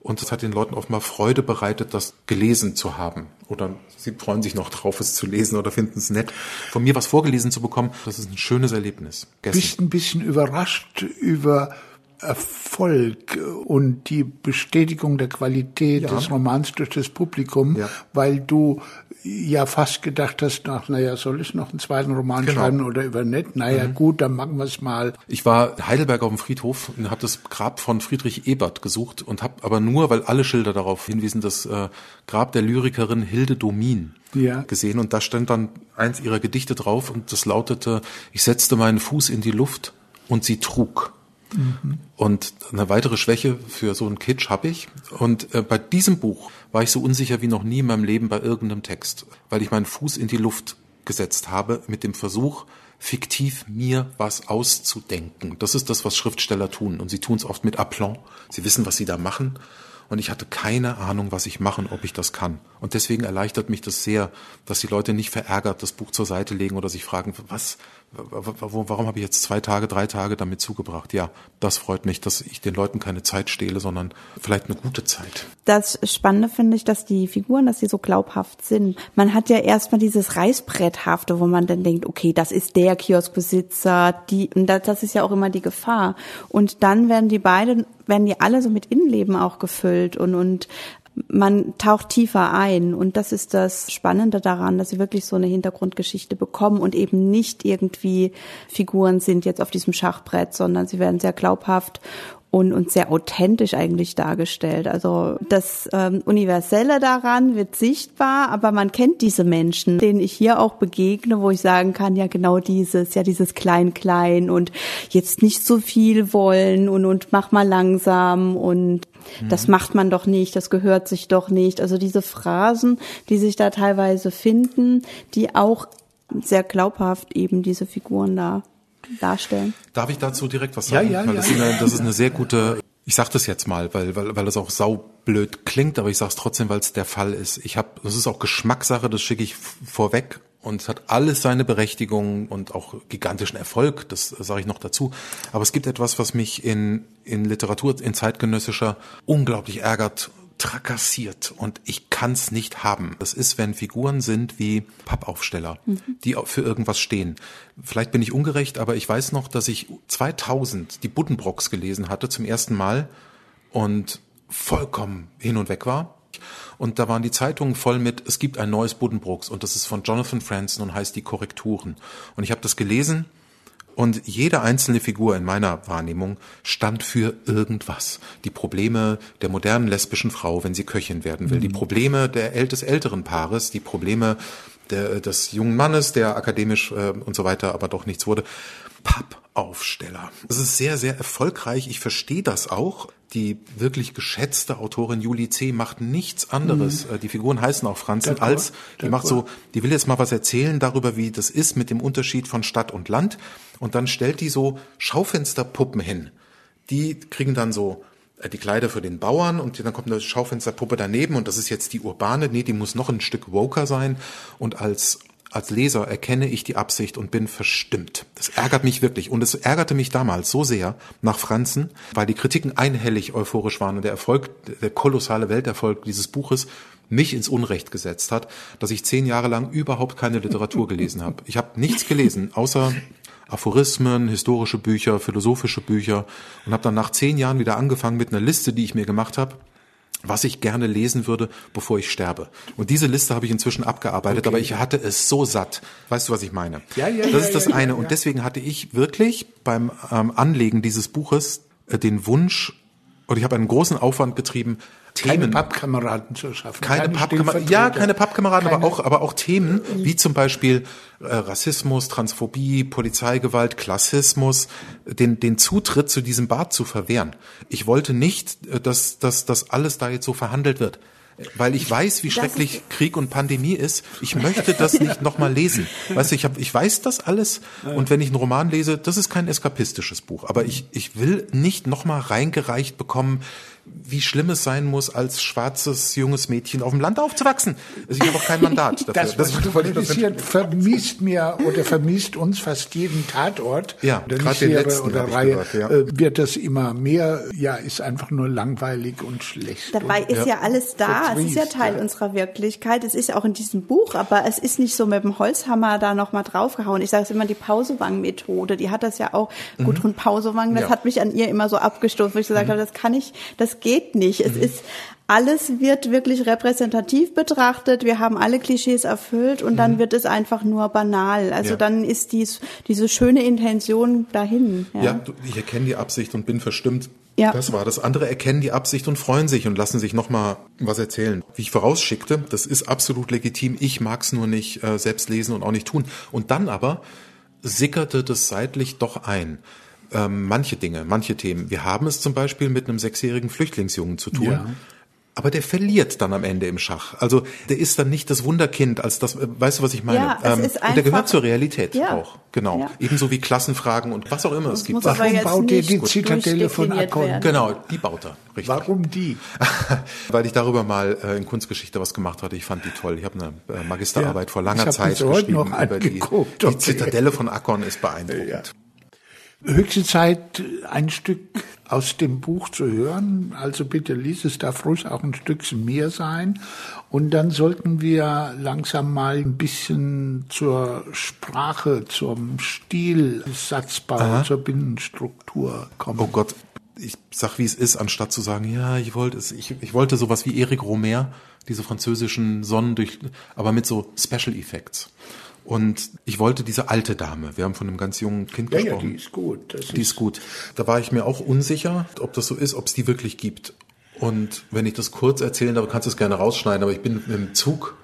und das hat den Leuten offenbar Freude bereitet, das gelesen zu haben. Oder sie freuen sich noch drauf, es zu lesen oder finden es nett. Von mir was vorgelesen zu bekommen, das ist ein schönes Erlebnis. Du Bist ein bisschen überrascht über Erfolg und die Bestätigung der Qualität ja. des Romans durch das Publikum, ja. weil du ja fast gedacht hast, ach, naja, soll ich noch einen zweiten Roman genau. schreiben oder über nett? Naja, mhm. gut, dann machen wir es mal. Ich war Heidelberg auf dem Friedhof und habe das Grab von Friedrich Ebert gesucht und habe aber nur, weil alle Schilder darauf hinwiesen, das äh, Grab der Lyrikerin Hilde Domin ja. gesehen und da stand dann eins ihrer Gedichte drauf und das lautete, ich setzte meinen Fuß in die Luft und sie trug. Mhm. Und eine weitere Schwäche für so einen Kitsch habe ich. Und äh, bei diesem Buch war ich so unsicher wie noch nie in meinem Leben bei irgendeinem Text, weil ich meinen Fuß in die Luft gesetzt habe mit dem Versuch, fiktiv mir was auszudenken. Das ist das, was Schriftsteller tun. Und sie tun es oft mit Aplomb. Sie wissen, was sie da machen. Und ich hatte keine Ahnung, was ich machen, ob ich das kann. Und deswegen erleichtert mich das sehr, dass die Leute nicht verärgert das Buch zur Seite legen oder sich fragen, was, warum habe ich jetzt zwei Tage, drei Tage damit zugebracht? Ja, das freut mich, dass ich den Leuten keine Zeit stehle, sondern vielleicht eine gute Zeit. Das Spannende finde ich, dass die Figuren, dass sie so glaubhaft sind. Man hat ja erstmal dieses Reißbretthafte, wo man dann denkt, okay, das ist der Kioskbesitzer, die, das ist ja auch immer die Gefahr. Und dann werden die beiden, werden die alle so mit Innenleben auch gefüllt und, und man taucht tiefer ein und das ist das Spannende daran, dass sie wirklich so eine Hintergrundgeschichte bekommen und eben nicht irgendwie Figuren sind jetzt auf diesem Schachbrett, sondern sie werden sehr glaubhaft und, und sehr authentisch eigentlich dargestellt. Also das ähm, Universelle daran wird sichtbar, aber man kennt diese Menschen, denen ich hier auch begegne, wo ich sagen kann, ja genau dieses, ja dieses Klein-Klein und jetzt nicht so viel wollen und, und mach mal langsam und das mhm. macht man doch nicht, das gehört sich doch nicht. Also diese Phrasen, die sich da teilweise finden, die auch sehr glaubhaft eben diese Figuren da darstellen. Darf ich dazu direkt was sagen? Ja, ja, weil das, ja. Ist eine, das ist eine sehr gute, ich sag das jetzt mal, weil, weil, weil das auch saublöd klingt, aber ich sag's trotzdem, weil es der Fall ist. Ich habe, das ist auch Geschmackssache, das schicke ich vorweg und es hat alles seine Berechtigung und auch gigantischen Erfolg, das sage ich noch dazu. Aber es gibt etwas, was mich in, in Literatur, in zeitgenössischer unglaublich ärgert trakassiert und ich kann's nicht haben. Das ist, wenn Figuren sind wie Pappaufsteller, mhm. die für irgendwas stehen. Vielleicht bin ich ungerecht, aber ich weiß noch, dass ich 2000 die Buddenbrocks gelesen hatte zum ersten Mal und vollkommen hin und weg war. Und da waren die Zeitungen voll mit, es gibt ein neues Buddenbrooks und das ist von Jonathan Franzen und heißt die Korrekturen. Und ich habe das gelesen und jede einzelne Figur in meiner Wahrnehmung stand für irgendwas. Die Probleme der modernen lesbischen Frau, wenn sie Köchin werden will, mhm. die Probleme der, des älteren Paares, die Probleme der, des jungen Mannes, der akademisch äh, und so weiter aber doch nichts wurde. Pappaufsteller. Das ist sehr, sehr erfolgreich. Ich verstehe das auch. Die wirklich geschätzte Autorin Julie C. macht nichts anderes. Mhm. Die Figuren heißen auch Franzen als, die macht so, die will jetzt mal was erzählen darüber, wie das ist mit dem Unterschied von Stadt und Land. Und dann stellt die so Schaufensterpuppen hin. Die kriegen dann so äh, die Kleider für den Bauern und dann kommt eine Schaufensterpuppe daneben und das ist jetzt die urbane, nee, die muss noch ein Stück woker sein und als als Leser erkenne ich die Absicht und bin verstimmt. Das ärgert mich wirklich. Und es ärgerte mich damals so sehr nach Franzen, weil die Kritiken einhellig euphorisch waren und der Erfolg, der kolossale Welterfolg dieses Buches mich ins Unrecht gesetzt hat, dass ich zehn Jahre lang überhaupt keine Literatur gelesen habe. Ich habe nichts gelesen, außer Aphorismen, historische Bücher, philosophische Bücher und habe dann nach zehn Jahren wieder angefangen mit einer Liste, die ich mir gemacht habe was ich gerne lesen würde, bevor ich sterbe. Und diese Liste habe ich inzwischen abgearbeitet, okay. aber ich hatte es so satt. Weißt du, was ich meine? Ja, ja, das ja, ist das ja, eine. Ja, Und deswegen hatte ich wirklich beim ähm, Anlegen dieses Buches äh, den Wunsch, oder ich habe einen großen Aufwand betrieben, Themen. Keine Pappkameraden zu schaffen. Keine, keine Pappkameraden, ja, keine Pappkameraden, keine. aber auch, aber auch Themen wie zum Beispiel äh, Rassismus, Transphobie, Polizeigewalt, Klassismus, den, den Zutritt zu diesem Bad zu verwehren. Ich wollte nicht, äh, dass, dass, dass alles da jetzt so verhandelt wird weil ich weiß, wie schrecklich Krieg und Pandemie ist. Ich möchte das nicht nochmal lesen. Weißt du, ich, hab, ich weiß das alles und wenn ich einen Roman lese, das ist kein eskapistisches Buch, aber ich, ich will nicht nochmal reingereicht bekommen, wie schlimm es sein muss, als schwarzes junges Mädchen auf dem Land aufzuwachsen. Also ich habe auch kein Mandat dafür. Das, was das, du kritisiert, vermisst mir oder vermisst uns fast jeden Tatort ja, gerade den letzten oder Reihe, gehört, ja. Äh, wird das immer mehr, ja, ist einfach nur langweilig und schlecht. Dabei und, ist ja, ja alles da, es ist ja Teil ja. unserer Wirklichkeit, es ist auch in diesem Buch, aber es ist nicht so mit dem Holzhammer da nochmal draufgehauen. Ich sage es immer, die Pausewang-Methode, die hat das ja auch, mhm. Gudrun Pausewang, das hat mich an ihr immer so abgestoßen, wo ich gesagt mhm. habe, das kann ich, das geht nicht. Es mhm. ist alles wird wirklich repräsentativ betrachtet. Wir haben alle Klischees erfüllt und mhm. dann wird es einfach nur banal. Also ja. dann ist dies, diese schöne Intention dahin. Ja, ja ich erkenne die Absicht und bin verstimmt. Ja. Das war das. Andere erkennen die Absicht und freuen sich und lassen sich nochmal was erzählen. Wie ich vorausschickte, das ist absolut legitim. Ich mag es nur nicht äh, selbst lesen und auch nicht tun. Und dann aber sickerte das seitlich doch ein ähm, manche Dinge, manche Themen. Wir haben es zum Beispiel mit einem sechsjährigen Flüchtlingsjungen zu tun. Ja. aber der verliert dann am Ende im Schach. Also der ist dann nicht das Wunderkind als das, äh, weißt du, was ich meine? Ja, es ähm, ist und der einfach- gehört zur Realität Ja. auch. Genau. Ja. Ebenso wie Klassenfragen und was auch immer es gibt. muss aber Warum jetzt baut ihr nicht die Zitadelle von Akkon? werden. Genau, die baut er. Richtig. Warum die? Weil ich darüber mal äh, in Kunstgeschichte was gemacht hatte. Ich fand die toll. Ich habe eine äh, Magisterarbeit Ja, vor langer Zeit das heute geschrieben noch über die, angeguckt, die okay. Zitadelle von Akkon ist beeindruckend. Höchste Zeit, ein Stück aus dem Buch zu hören. Also bitte lies es, darf ruhig auch ein Stückchen mehr sein. Und dann sollten wir langsam mal ein bisschen zur Sprache, zum Stil, Satzbau, zur Binnenstruktur kommen. Oh Gott, ich sag wie es ist, anstatt zu sagen, ja, ich wollte es, ich, ich wollte sowas wie Eric Romer, diese französischen Sonnen durch, aber mit so Special Effects. Und ich wollte diese alte Dame. Wir haben von einem ganz jungen Kind ja, ja, gesprochen. die ist gut. Das Die ist gut. Da war ich mir auch unsicher, ob das so ist, ob es die wirklich gibt. Und wenn ich das kurz erzählen darf, kannst du es gerne rausschneiden, aber ich bin mit dem Zug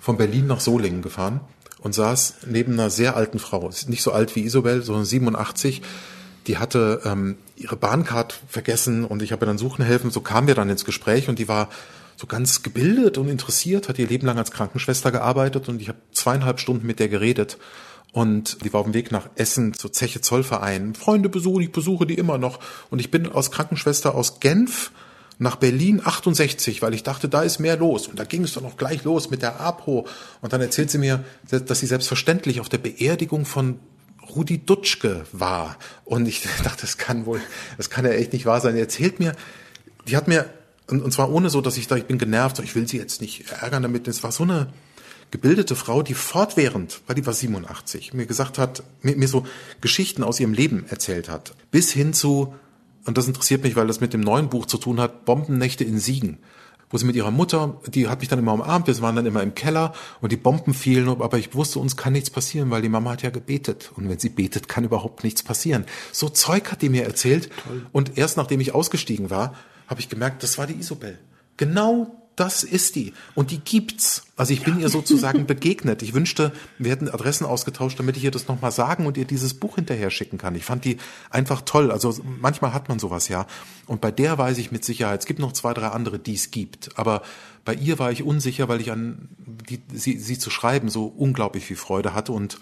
von Berlin nach Solingen gefahren und saß neben einer sehr alten Frau. Ist Nicht so alt wie Isobel, sondern 87. Die hatte ähm, ihre Bahncard vergessen und ich habe ihr dann suchen helfen. So kamen wir dann ins Gespräch und die war so ganz gebildet und interessiert, hat ihr Leben lang als Krankenschwester gearbeitet und ich habe zweieinhalb Stunden mit der geredet. Und die war auf dem Weg nach Essen zur Zeche Zollverein. Freunde besuchen, ich besuche die immer noch. Und ich bin als Krankenschwester aus Genf nach Berlin 68, weil ich dachte, da ist mehr los. Und da ging es dann auch gleich los mit der APO. Und dann erzählt sie mir, dass sie selbstverständlich auf der Beerdigung von Rudi Dutschke war. Und ich dachte, das kann wohl, das kann ja echt nicht wahr sein. Er erzählt mir, die hat mir, und, und zwar ohne so, dass ich da, ich bin genervt, ich will sie jetzt nicht ärgern damit. Es war so eine gebildete Frau, die fortwährend, weil die war 87, mir gesagt hat, mir, mir so Geschichten aus ihrem Leben erzählt hat. Bis hin zu, und das interessiert mich, weil das mit dem neuen Buch zu tun hat, Bombennächte in Siegen. Wo sie mit ihrer Mutter, die hat mich dann immer umarmt, wir waren dann immer im Keller und die Bomben fielen, aber ich wusste, uns kann nichts passieren, weil die Mama hat ja gebetet. Und wenn sie betet, kann überhaupt nichts passieren. So Zeug hat die mir erzählt. Und erst nachdem ich ausgestiegen war, habe ich gemerkt, das war die Isobel. Genau das ist die. Und die gibt's. Also ich bin ihr sozusagen begegnet. Ich wünschte, wir hätten Adressen ausgetauscht, damit ich ihr das nochmal sagen und ihr dieses Buch hinterher schicken kann. Ich fand die einfach toll. Also manchmal hat man sowas ja. Und bei der weiß ich mit Sicherheit, es gibt noch zwei, drei andere, die es gibt. Aber bei ihr war ich unsicher, weil ich an die, sie, sie zu schreiben so unglaublich viel Freude hatte. Und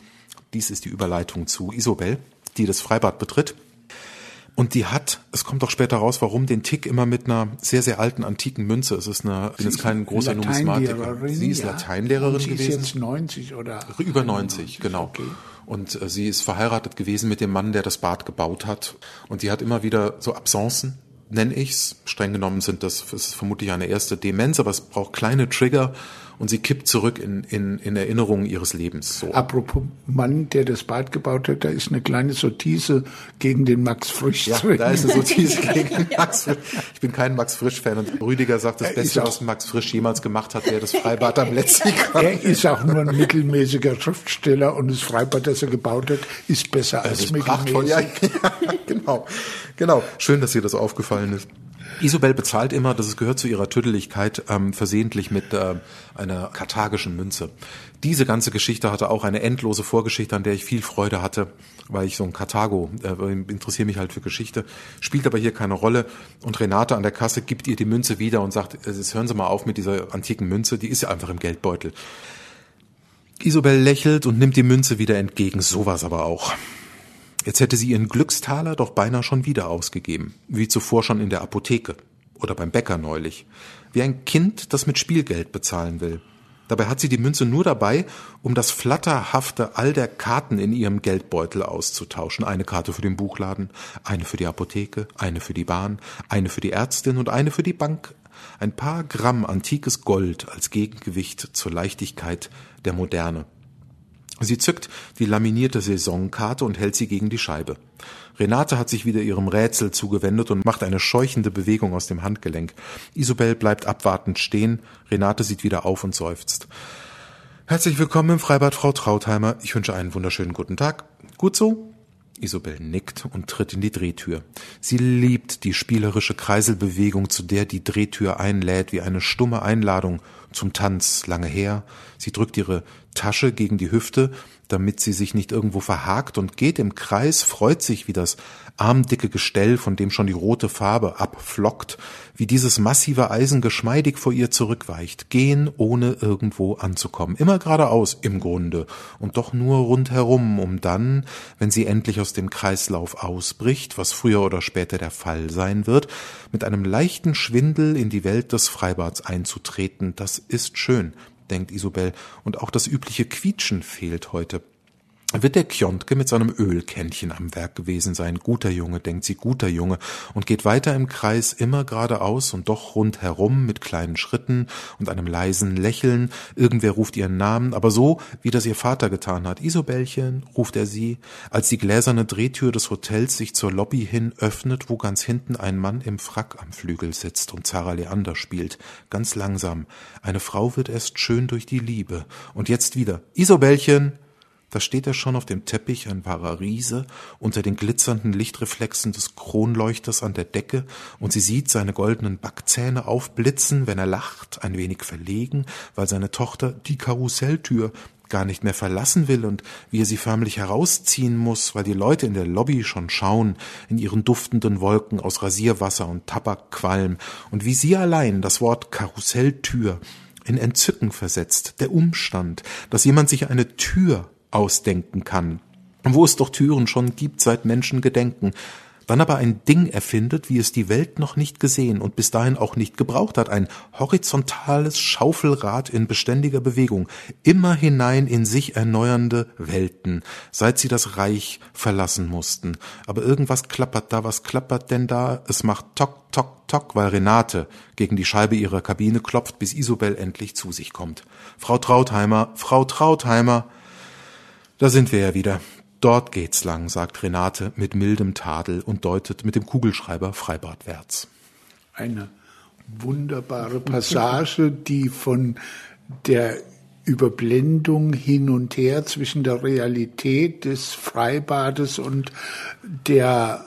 dies ist die Überleitung zu Isobel, die das Freibad betritt. Und die hat, es kommt auch später raus, warum den Tick immer mit einer sehr, sehr alten antiken Münze. Es ist eine, bin jetzt kein großer Numismatiker. Sie ist ja. Lateinlehrerin Und sie gewesen. ist jetzt 90 oder? Über 90, genau. Und äh, sie ist verheiratet gewesen mit dem Mann, der das Bad gebaut hat. Und die hat immer wieder so Absenzen, nenne ich's. Streng genommen sind das, das ist vermutlich eine erste Demenz, aber es braucht kleine Trigger und sie kippt zurück in, in, in Erinnerungen ihres Lebens. So. Apropos Mann, der das Bad gebaut hat, da ist eine kleine Sortise gegen den Max Frisch Ja, drin. da ist eine Sortise gegen Max Frisch. Ich bin kein Max Frisch-Fan und Rüdiger sagt, das Beste, was Max Frisch jemals gemacht hat, wäre das Freibad am Letzten. Er ist auch nur ein mittelmäßiger Schriftsteller und das Freibad, das er gebaut hat, ist besser Das als ist mittelmäßig. ja, ja, genau, genau. Schön, dass dir das aufgefallen ist. Isabel bezahlt immer, das gehört zu ihrer Tüdeligkeit, ähm, versehentlich mit äh, einer karthagischen Münze. Diese ganze Geschichte hatte auch eine endlose Vorgeschichte, an der ich viel Freude hatte, weil ich so ein Karthago, äh, interessiere mich halt für Geschichte, spielt aber hier keine Rolle. Und Renate an der Kasse gibt ihr die Münze wieder und sagt, äh, jetzt hören Sie mal auf mit dieser antiken Münze, die ist ja einfach im Geldbeutel. Isabel lächelt und nimmt die Münze wieder entgegen, sowas aber auch. Jetzt hätte sie ihren Glückstaler doch beinahe schon wieder ausgegeben, wie zuvor schon in der Apotheke oder beim Bäcker neulich, wie ein Kind, das mit Spielgeld bezahlen will. Dabei hat sie die Münze nur dabei, um das flatterhafte all der Karten in ihrem Geldbeutel auszutauschen. Eine Karte für den Buchladen, eine für die Apotheke, eine für die Bahn, eine für die Ärztin und eine für die Bank. Ein paar Gramm antikes Gold als Gegengewicht zur Leichtigkeit der Moderne. Sie zückt die laminierte Saisonkarte und hält sie gegen die Scheibe. Renate hat sich wieder ihrem Rätsel zugewendet und macht eine scheuchende Bewegung aus dem Handgelenk. Isabel bleibt abwartend stehen. Renate sieht wieder auf und seufzt. Herzlich willkommen im Freibad, Frau Trautheimer. Ich wünsche einen wunderschönen guten Tag. Gut so? Isabel nickt und tritt in die Drehtür. Sie liebt die spielerische Kreiselbewegung, zu der die Drehtür einlädt, wie eine stumme Einladung zum Tanz lange her. Sie drückt ihre Tasche gegen die Hüfte, damit sie sich nicht irgendwo verhakt und geht im Kreis, freut sich wie das armdicke Gestell, von dem schon die rote Farbe abflockt, wie dieses massive Eisen geschmeidig vor ihr zurückweicht, gehen ohne irgendwo anzukommen, immer geradeaus im Grunde. Und doch nur rundherum, um dann, wenn sie endlich aus dem Kreislauf ausbricht, was früher oder später der Fall sein wird, mit einem leichten Schwindel in die Welt des Freibads einzutreten, das ist schön, denkt Isobel, und auch das übliche Quietschen fehlt heute wird der Kjontke mit seinem Ölkännchen am Werk gewesen sein. Guter Junge, denkt sie, guter Junge, und geht weiter im Kreis immer geradeaus und doch rundherum mit kleinen Schritten und einem leisen Lächeln. Irgendwer ruft ihren Namen, aber so, wie das ihr Vater getan hat. Isobelchen, ruft er sie, als die gläserne Drehtür des Hotels sich zur Lobby hin öffnet, wo ganz hinten ein Mann im Frack am Flügel sitzt und Zara Leander spielt. Ganz langsam. Eine Frau wird erst schön durch die Liebe. Und jetzt wieder. Isobelchen! Da steht er schon auf dem Teppich, ein wahrer Riese, unter den glitzernden Lichtreflexen des Kronleuchters an der Decke, und sie sieht seine goldenen Backzähne aufblitzen, wenn er lacht, ein wenig verlegen, weil seine Tochter die Karusselltür gar nicht mehr verlassen will und wie er sie förmlich herausziehen muss, weil die Leute in der Lobby schon schauen, in ihren duftenden Wolken aus Rasierwasser und Tabakqualm, und wie sie allein das Wort Karusselltür in Entzücken versetzt, der Umstand, dass jemand sich eine Tür ausdenken kann, wo es doch Türen schon gibt, seit Menschen gedenken, dann aber ein Ding erfindet, wie es die Welt noch nicht gesehen und bis dahin auch nicht gebraucht hat, ein horizontales Schaufelrad in beständiger Bewegung, immer hinein in sich erneuernde Welten, seit sie das Reich verlassen mussten. Aber irgendwas klappert da, was klappert denn da? Es macht Tok, Tok, Tok, weil Renate gegen die Scheibe ihrer Kabine klopft, bis Isobel endlich zu sich kommt. Frau Trautheimer, Frau Trautheimer, da sind wir ja wieder. Dort geht's lang, sagt Renate mit mildem Tadel und deutet mit dem Kugelschreiber freibadwärts. Eine wunderbare Passage, die von der Überblendung hin und her zwischen der Realität des Freibades und der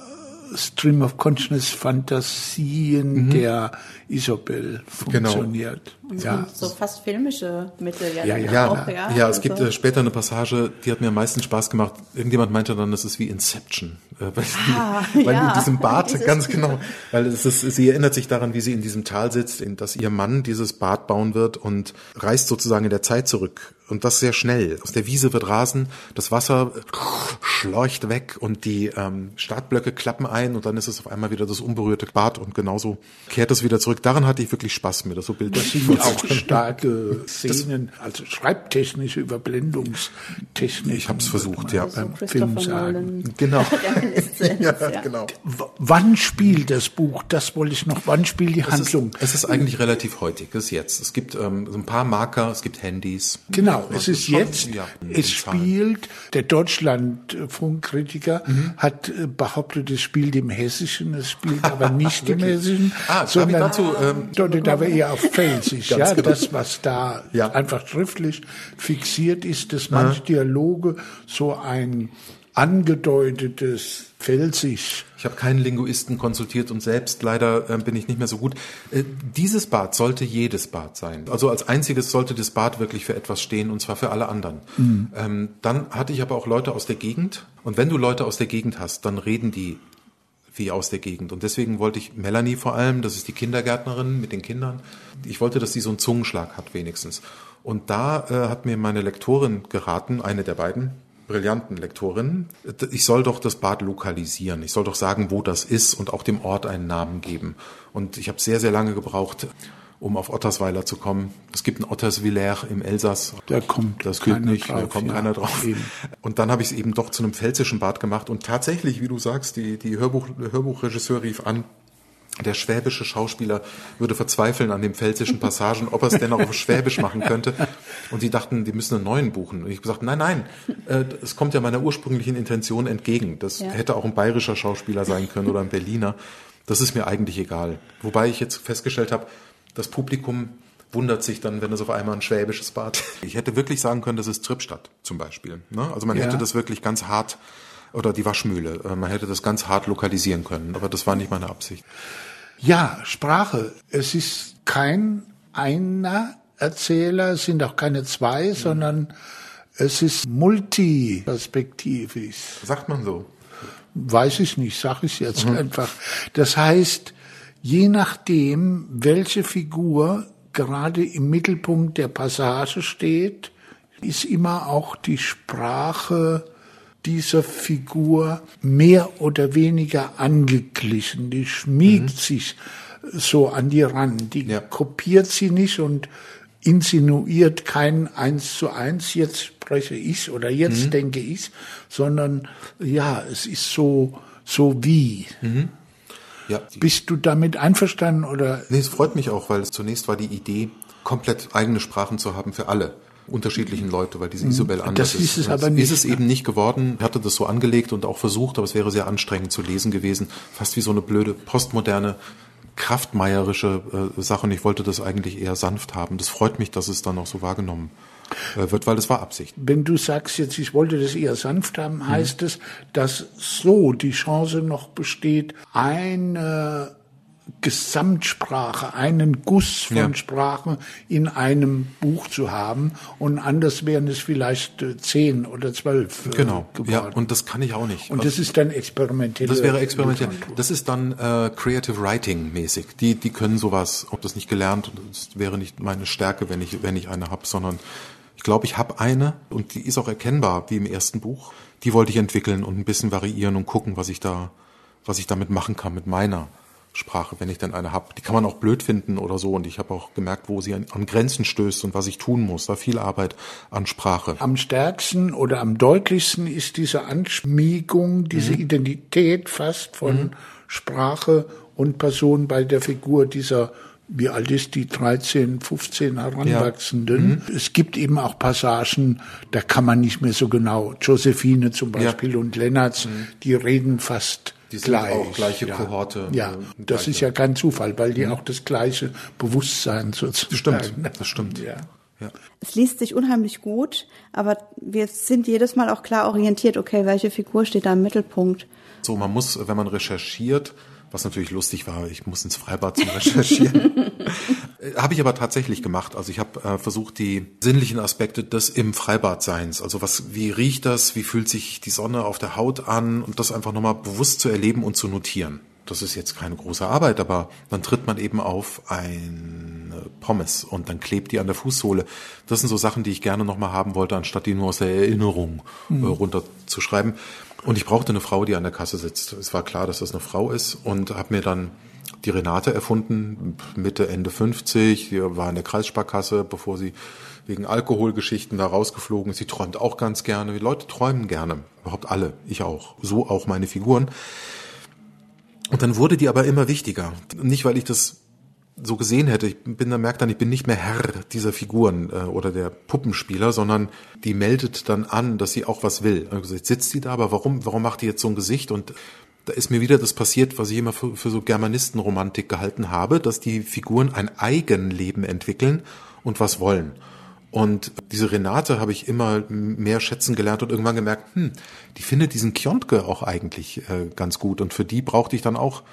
Stream of Consciousness Fantasien mhm. der Isabel genau. funktioniert. Genau. Ja. So fast filmische Mittel ja, ja, ja, auch, ja. ja es also. gibt äh, später eine Passage, die hat mir am meisten Spaß gemacht. Irgendjemand meinte dann, das ist wie Inception, äh, weil, ah, die, weil ja. in diesem Bad ganz genau, weil es ist, sie erinnert sich daran, wie sie in diesem Tal sitzt, in, dass ihr Mann dieses Bad bauen wird und reist sozusagen in der Zeit zurück und das sehr schnell. Aus der Wiese wird Rasen, das Wasser schleucht weg und die ähm, Startblöcke klappen ein und dann ist es auf einmal wieder das unberührte Bad und genauso kehrt es wieder zurück. Daran hatte ich wirklich Spaß mir, das so Bild. Das sind auch starke Szenen, also schreibtechnische Überblendungstechnik. Ich habe es versucht, ja. Also beim Film sagen. Genau. ja, ja, genau. Wann spielt das Buch? Das wollte ich noch. Wann spielt die Handlung? Es ist, es ist eigentlich relativ heutig, es ist jetzt. Es gibt ähm, so ein paar Marker, es gibt Handys. Genau, es ist schon, jetzt. Ja, es spielt, der Deutschlandfunkkritiker mhm. hat äh, behauptet, es spielt im Hessischen, es spielt aber nicht im Hessischen. Ah, sondern dazu, ähm, deutet aber eher auf Felsisch. ja, genau. das, was da ja. einfach schriftlich fixiert ist, dass manche ja. Dialoge so ein angedeutetes Felsisch. Ich habe keinen Linguisten konsultiert und selbst leider äh, bin ich nicht mehr so gut. Äh, dieses Bad sollte jedes Bad sein. Also als einziges sollte das Bad wirklich für etwas stehen und zwar für alle anderen. Mhm. Ähm, dann hatte ich aber auch Leute aus der Gegend und wenn du Leute aus der Gegend hast, dann reden die wie aus der Gegend. Und deswegen wollte ich Melanie vor allem, das ist die Kindergärtnerin mit den Kindern, ich wollte, dass sie so einen Zungenschlag hat wenigstens. Und da äh, hat mir meine Lektorin geraten, eine der beiden brillanten Lektorinnen, ich soll doch das Bad lokalisieren. Ich soll doch sagen, wo das ist und auch dem Ort einen Namen geben. Und ich habe sehr, sehr lange gebraucht, um auf Ottersweiler zu kommen. Es gibt ein Otterswiller im Elsass. Da kommt das geht nicht, drauf, da kommt ja, keiner drauf. Eben. Und dann habe ich es eben doch zu einem pfälzischen Bad gemacht und tatsächlich, wie du sagst, die die Hörbuch Hörbuchregisseur rief an, der schwäbische Schauspieler würde verzweifeln an den pfälzischen Passagen, ob er es denn auch auf Schwäbisch machen könnte. Und die dachten, die müssen einen neuen buchen. Und ich habe gesagt, nein, nein, äh, es kommt ja meiner ursprünglichen Intention entgegen. Das ja. hätte auch ein bayerischer Schauspieler sein können oder ein Berliner. Das ist mir eigentlich egal. Wobei ich jetzt festgestellt habe, das Publikum wundert sich dann, wenn es auf einmal ein schwäbisches Bad. Ich hätte wirklich sagen können, das ist Trippstadt zum Beispiel. Ne? Also man ja. hätte das wirklich ganz hart oder die Waschmühle. Äh, man hätte das ganz hart lokalisieren können, aber das war nicht meine Absicht. Ja, Sprache. Es ist kein einer Erzähler, es sind auch keine zwei, mhm. sondern es ist multiperspektivisch. Sagt man so? Weiß ich nicht, sag ich jetzt mhm. einfach. Das heißt, je nachdem, welche Figur gerade im Mittelpunkt der Passage steht, ist immer auch die Sprache dieser Figur mehr oder weniger angeglichen. Die schmiegt mhm. sich so an die ran. Die ja. kopiert sie nicht und insinuiert kein Eins zu eins, jetzt spreche ich oder jetzt mhm. denke ich, sondern ja, es ist so, so wie. Mhm. Ja. Bist du damit einverstanden oder? Nee, es freut mich auch, weil es zunächst war die Idee, komplett eigene Sprachen zu haben für alle unterschiedlichen Leute, weil diese mhm. Isabel anders das ist. Das ist es aber nicht. Ist es eben nicht geworden. Ich hatte das so angelegt und auch versucht, aber es wäre sehr anstrengend zu lesen gewesen. Fast wie so eine blöde postmoderne kraftmeierische äh, Sache und ich wollte das eigentlich eher sanft haben. Das freut mich, dass es dann auch so wahrgenommen wird, weil das war Absicht. Wenn du sagst jetzt, ich wollte das eher sanft haben, heißt mhm. es, dass so die Chance noch besteht, eine Gesamtsprache, einen Guss von ja. Sprachen in einem Buch zu haben und anders wären es vielleicht äh, zehn oder zwölf. Äh, genau, geworden. ja, und das kann ich auch nicht. Und also, das ist dann experimentell. Das wäre experimentell. Das ist dann äh, Creative Writing mäßig. Die, die können sowas, ob das nicht gelernt, das wäre nicht meine Stärke, wenn ich, wenn ich eine habe, sondern glaube, ich habe eine und die ist auch erkennbar, wie im ersten Buch. Die wollte ich entwickeln und ein bisschen variieren und gucken, was ich da, was ich damit machen kann mit meiner Sprache, wenn ich denn eine habe. Die kann man auch blöd finden oder so. Und ich habe auch gemerkt, wo sie an, an, Grenzen stößt und was ich tun muss. Da viel Arbeit an Sprache. Am stärksten oder am deutlichsten ist diese Anschmiegung, diese mhm. Identität fast von mhm. Sprache und Person bei der Figur dieser wie alt ist die 13, 15 Heranwachsenden? Ja. Mhm. Es gibt eben auch Passagen, da kann man nicht mehr so genau. Josephine zum Beispiel ja. und Lennartz, mhm. die reden fast die sind gleich. auch gleiche ja. Kohorte. Ja, äh, das gleiche. ist ja kein Zufall, weil die mhm. auch das gleiche Bewusstsein sozusagen. Das stimmt, das stimmt. Ja. Ja. Es liest sich unheimlich gut, aber wir sind jedes Mal auch klar orientiert, okay, welche Figur steht da im Mittelpunkt. So, man muss, wenn man recherchiert, was natürlich lustig war, ich muss ins Freibad zum Recherchieren. habe ich aber tatsächlich gemacht. Also ich habe äh, versucht, die sinnlichen Aspekte des im Freibadseins, also was, wie riecht das, wie fühlt sich die Sonne auf der Haut an und das einfach nochmal bewusst zu erleben und zu notieren. Das ist jetzt keine große Arbeit, aber dann tritt man eben auf ein Pommes und dann klebt die an der Fußsohle. Das sind so Sachen, die ich gerne nochmal haben wollte, anstatt die nur aus der Erinnerung äh, runterzuschreiben. Und ich brauchte eine Frau, die an der Kasse sitzt. Es war klar, dass das eine Frau ist und habe mir dann die Renate erfunden, Mitte, Ende 50. Die war in der Kreissparkasse, bevor sie wegen Alkoholgeschichten da rausgeflogen ist. Sie träumt auch ganz gerne. Die Leute träumen gerne. Überhaupt alle. Ich auch. So auch meine Figuren. Und dann wurde die aber immer wichtiger. Nicht, weil ich das so gesehen hätte. Ich bin da merkt dann, ich bin nicht mehr Herr dieser Figuren äh, oder der Puppenspieler, sondern die meldet dann an, dass sie auch was will. Also jetzt sitzt sie da, aber warum, warum macht die jetzt so ein Gesicht? Und da ist mir wieder das passiert, was ich immer für, für so Germanistenromantik gehalten habe, dass die Figuren ein Eigenleben entwickeln und was wollen. Und diese Renate habe ich immer mehr schätzen gelernt und irgendwann gemerkt, hm, die findet diesen Kiontke auch eigentlich äh, ganz gut. Und für die brauchte ich dann auch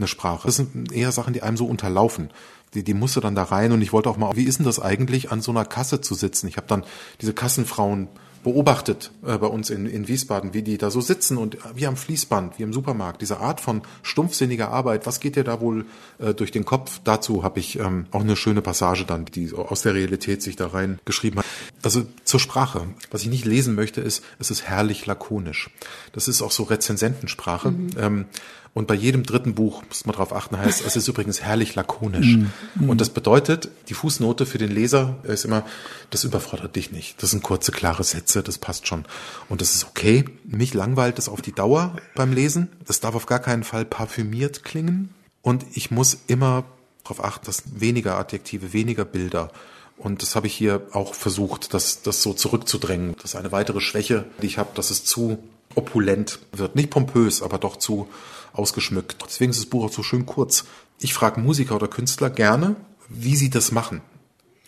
eine Sprache. Das sind eher Sachen, die einem so unterlaufen. Die, die musste dann da rein und ich wollte auch mal, wie ist denn das eigentlich, an so einer Kasse zu sitzen? Ich habe dann diese Kassenfrauen beobachtet äh, bei uns in, in Wiesbaden, wie die da so sitzen und wie am Fließband, wie im Supermarkt. Diese Art von stumpfsinniger Arbeit, was geht dir da wohl äh, durch den Kopf? Dazu habe ich ähm, auch eine schöne Passage dann, die aus der Realität sich da rein geschrieben hat. Also zur Sprache. Was ich nicht lesen möchte, ist, es ist herrlich lakonisch. Das ist auch so Rezensentensprache. Mhm. Ähm, und bei jedem dritten Buch, muss man darauf achten, heißt, es ist übrigens herrlich lakonisch. Mm, Und das bedeutet, die Fußnote für den Leser ist immer, das überfordert dich nicht. Das sind kurze, klare Sätze, das passt schon. Und das ist okay. Mich langweilt es auf die Dauer beim Lesen. Das darf auf gar keinen Fall parfümiert klingen. Und ich muss immer darauf achten, dass weniger Adjektive, weniger Bilder. Und das habe ich hier auch versucht, das, das so zurückzudrängen. Das ist eine weitere Schwäche, die ich habe, dass es zu opulent wird. Nicht pompös, aber doch zu ausgeschmückt. Deswegen ist das Buch auch so schön kurz. Ich frage Musiker oder Künstler gerne, wie sie das machen.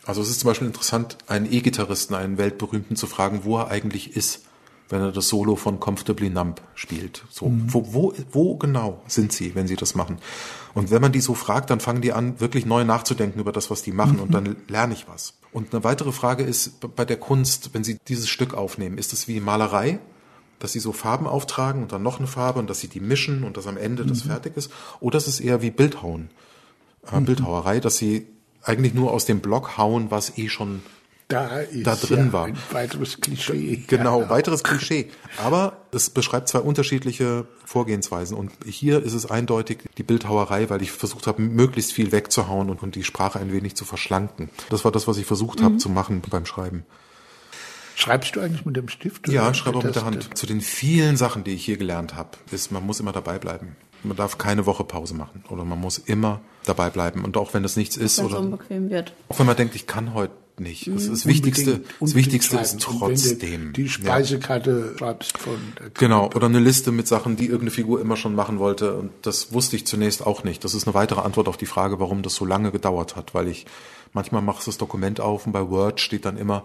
Also es ist zum Beispiel interessant, einen E-Gitarristen, einen weltberühmten zu fragen, wo er eigentlich ist. wenn er das Solo von Comfortably Numb spielt. So, mhm. wo, wo, wo genau sind sie, wenn sie das machen? Und wenn man die so fragt, dann fangen die an, wirklich neu nachzudenken über das, was die machen, mhm. und dann lerne ich was. Und eine weitere Frage ist bei der Kunst, wenn sie dieses Stück aufnehmen, ist es wie Malerei? Dass sie so Farben auftragen und dann noch eine Farbe und dass sie die mischen und dass am Ende mhm. das fertig ist. Oder ist es eher wie Bildhauen, äh, mhm. Bildhauerei, dass sie eigentlich nur aus dem Block hauen, was eh schon da, da drin ja war. Ein weiteres Klischee. Genau, ja. weiteres Klischee. Aber es beschreibt zwei unterschiedliche Vorgehensweisen. Und hier ist es eindeutig die Bildhauerei, weil ich versucht habe, möglichst viel wegzuhauen und, und die Sprache ein wenig zu verschlanken. Das war das, was ich versucht mhm. habe zu machen beim Schreiben. Schreibst du eigentlich mit dem Stift? Ja, ich schreibe auch mit der Hand. Zu den vielen Sachen, die ich hier gelernt habe, ist, man muss immer dabei bleiben. Man darf keine Woche Pause machen oder man muss immer dabei bleiben und auch wenn das nichts ist oder unbequem wird. Auch wenn man denkt, ich kann heute nicht. Das, das Wichtigste, das Wichtigste ist trotzdem. Die Speisekarte ja. schreibst von. Genau, oder eine Liste mit Sachen, die irgendeine Figur immer schon machen wollte. Und das wusste ich zunächst auch nicht. Das ist eine weitere Antwort auf die Frage, warum das so lange gedauert hat, weil ich manchmal machst du das Dokument auf und bei Word steht dann immer,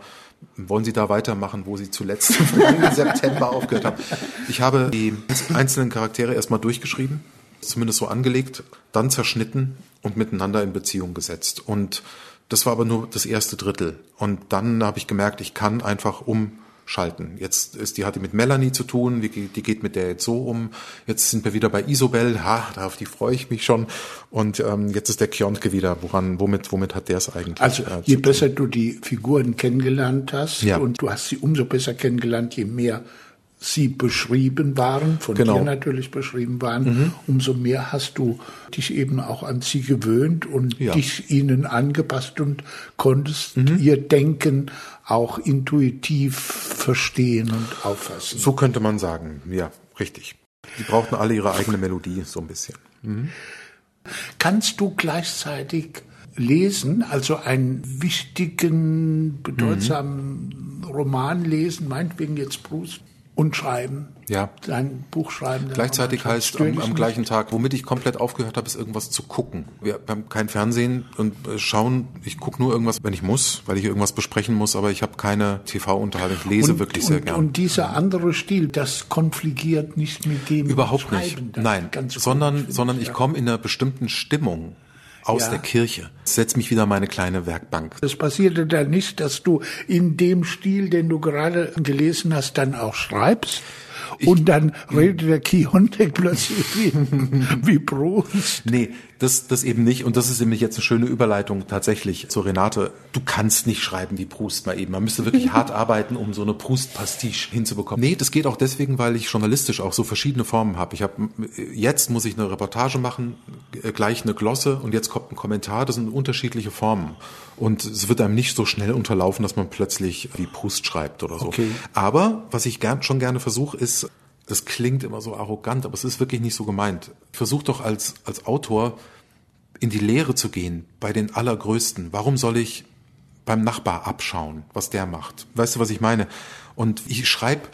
wollen Sie da weitermachen, wo Sie zuletzt im September aufgehört haben. Ich habe die einzelnen Charaktere erstmal durchgeschrieben, zumindest so angelegt, dann zerschnitten und miteinander in Beziehung gesetzt. Und das war aber nur das erste Drittel. Und dann habe ich gemerkt, ich kann einfach umschalten. Jetzt ist die hatte mit Melanie zu tun, die, die geht mit der jetzt so um. Jetzt sind wir wieder bei Isobel, ha, auf die freue ich mich schon. Und ähm, jetzt ist der Kiontke wieder. Woran, womit, womit hat der es eigentlich? Also äh, je besser du die Figuren kennengelernt hast ja. und du hast sie umso besser kennengelernt, je mehr sie beschrieben waren, von genau. dir natürlich beschrieben waren, mhm. umso mehr hast du dich eben auch an sie gewöhnt und ja. dich ihnen angepasst und konntest mhm. ihr Denken auch intuitiv verstehen und auffassen. So könnte man sagen, ja, richtig. Die brauchten alle ihre eigene Melodie, so ein bisschen. Mhm. Kannst du gleichzeitig lesen, also einen wichtigen, bedeutsamen Roman lesen, meinetwegen jetzt Proust, und schreiben. Ja. Sein Buch schreiben. Gleichzeitig heißt am, am, gleichen Tag, womit ich komplett aufgehört habe, ist irgendwas zu gucken. Wir haben kein Fernsehen und äh, schauen. Ich gucke nur irgendwas, wenn ich muss, weil ich irgendwas besprechen muss, aber ich habe keine TV-Unterhaltung. Ich lese und, wirklich und, sehr gern. Und dieser andere Stil, das konfligiert nicht mit dem Überhaupt Schreiben, nicht. Nein, sondern, sondern ich komme in einer bestimmten Stimmung aus ja. der Kirche. Setz mich wieder meine kleine Werkbank. Es passierte da nicht, dass du in dem Stil, den du gerade gelesen hast, dann auch schreibst? Und dann redet der Kiontek plötzlich wie, wie Proust. Nee, das, das eben nicht. Und das ist nämlich jetzt eine schöne Überleitung tatsächlich zu Renate. Du kannst nicht schreiben wie Proust mal eben. Man müsste wirklich hart arbeiten, um so eine Proust-Pastiche hinzubekommen. Nee, das geht auch deswegen, weil ich journalistisch auch so verschiedene Formen habe. Ich habe jetzt muss ich eine Reportage machen, äh, gleich eine Glosse und jetzt kommt ein Kommentar. Das sind unterschiedliche Formen. Und es wird einem nicht so schnell unterlaufen, dass man plötzlich wie Proust schreibt oder so. Okay. Aber was ich gern, schon gerne versuche, ist das klingt immer so arrogant, aber es ist wirklich nicht so gemeint. Versuch doch als, als Autor in die Lehre zu gehen bei den Allergrößten. Warum soll ich beim Nachbar abschauen, was der macht? Weißt du, was ich meine? Und ich schreibe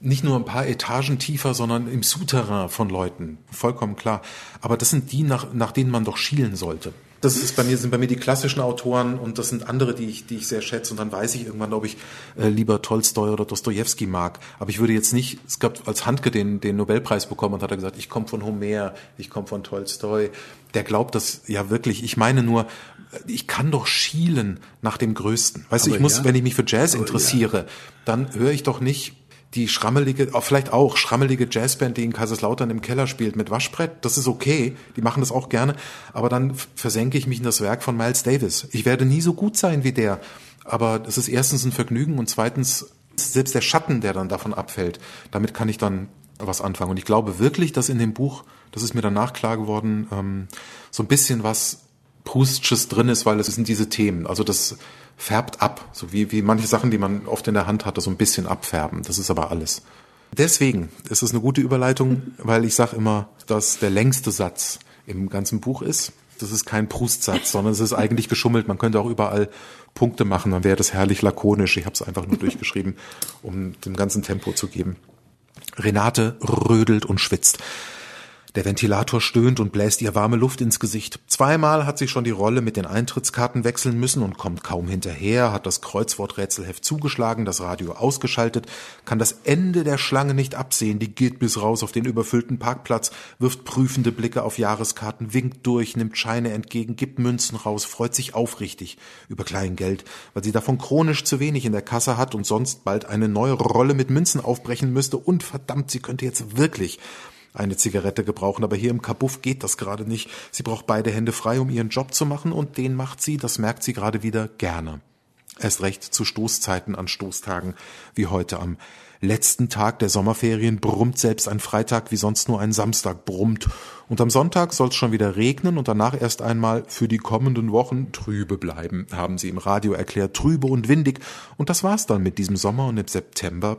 nicht nur ein paar Etagen tiefer, sondern im Souterrain von Leuten. Vollkommen klar. Aber das sind die, nach, nach denen man doch schielen sollte das ist bei mir, sind bei mir die klassischen Autoren und das sind andere, die ich, die ich sehr schätze. Und dann weiß ich irgendwann, ob ich äh, lieber Tolstoi oder Dostoevsky mag. Aber ich würde jetzt nicht, es gab als Handke den, den Nobelpreis bekommen und hat er gesagt, ich komme von Homer, ich komme von Tolstoi. Der glaubt das ja wirklich. Ich meine nur, ich kann doch schielen nach dem Größten. Weißt du, ich muss, ja. wenn ich mich für Jazz interessiere, ja. dann höre ich doch nicht die schrammelige, vielleicht auch schrammelige Jazzband, die in Kaiserslautern im Keller spielt mit Waschbrett, das ist okay, die machen das auch gerne, aber dann versenke ich mich in das Werk von Miles Davis. Ich werde nie so gut sein wie der, aber es ist erstens ein Vergnügen und zweitens selbst der Schatten, der dann davon abfällt, damit kann ich dann was anfangen. Und ich glaube wirklich, dass in dem Buch, das ist mir danach klar geworden, ähm, so ein bisschen was Proustsches drin ist, weil es sind diese Themen. Also das färbt ab, so wie, wie manche Sachen, die man oft in der Hand hatte, so ein bisschen abfärben. Das ist aber alles. Deswegen ist es eine gute Überleitung, weil ich sage immer, dass der längste Satz im ganzen Buch ist. Das ist kein Prustsatz, sondern es ist eigentlich geschummelt. Man könnte auch überall Punkte machen, dann wäre das herrlich lakonisch. Ich habe es einfach nur durchgeschrieben, um dem ganzen Tempo zu geben. Renate rödelt und schwitzt. Der Ventilator stöhnt und bläst ihr warme Luft ins Gesicht. Zweimal hat sie schon die Rolle mit den Eintrittskarten wechseln müssen und kommt kaum hinterher, hat das Kreuzworträtselheft zugeschlagen, das Radio ausgeschaltet, kann das Ende der Schlange nicht absehen, die geht bis raus auf den überfüllten Parkplatz, wirft prüfende Blicke auf Jahreskarten, winkt durch, nimmt Scheine entgegen, gibt Münzen raus, freut sich aufrichtig über Kleingeld, weil sie davon chronisch zu wenig in der Kasse hat und sonst bald eine neue Rolle mit Münzen aufbrechen müsste und verdammt, sie könnte jetzt wirklich eine Zigarette gebrauchen, aber hier im Kabuff geht das gerade nicht. Sie braucht beide Hände frei, um ihren Job zu machen und den macht sie, das merkt sie gerade wieder, gerne. Erst recht zu Stoßzeiten an Stoßtagen, wie heute am letzten Tag der Sommerferien brummt selbst ein Freitag wie sonst nur ein Samstag brummt. Und am Sonntag soll es schon wieder regnen und danach erst einmal für die kommenden Wochen trübe bleiben, haben sie im Radio erklärt, trübe und windig. Und das war's dann mit diesem Sommer und im September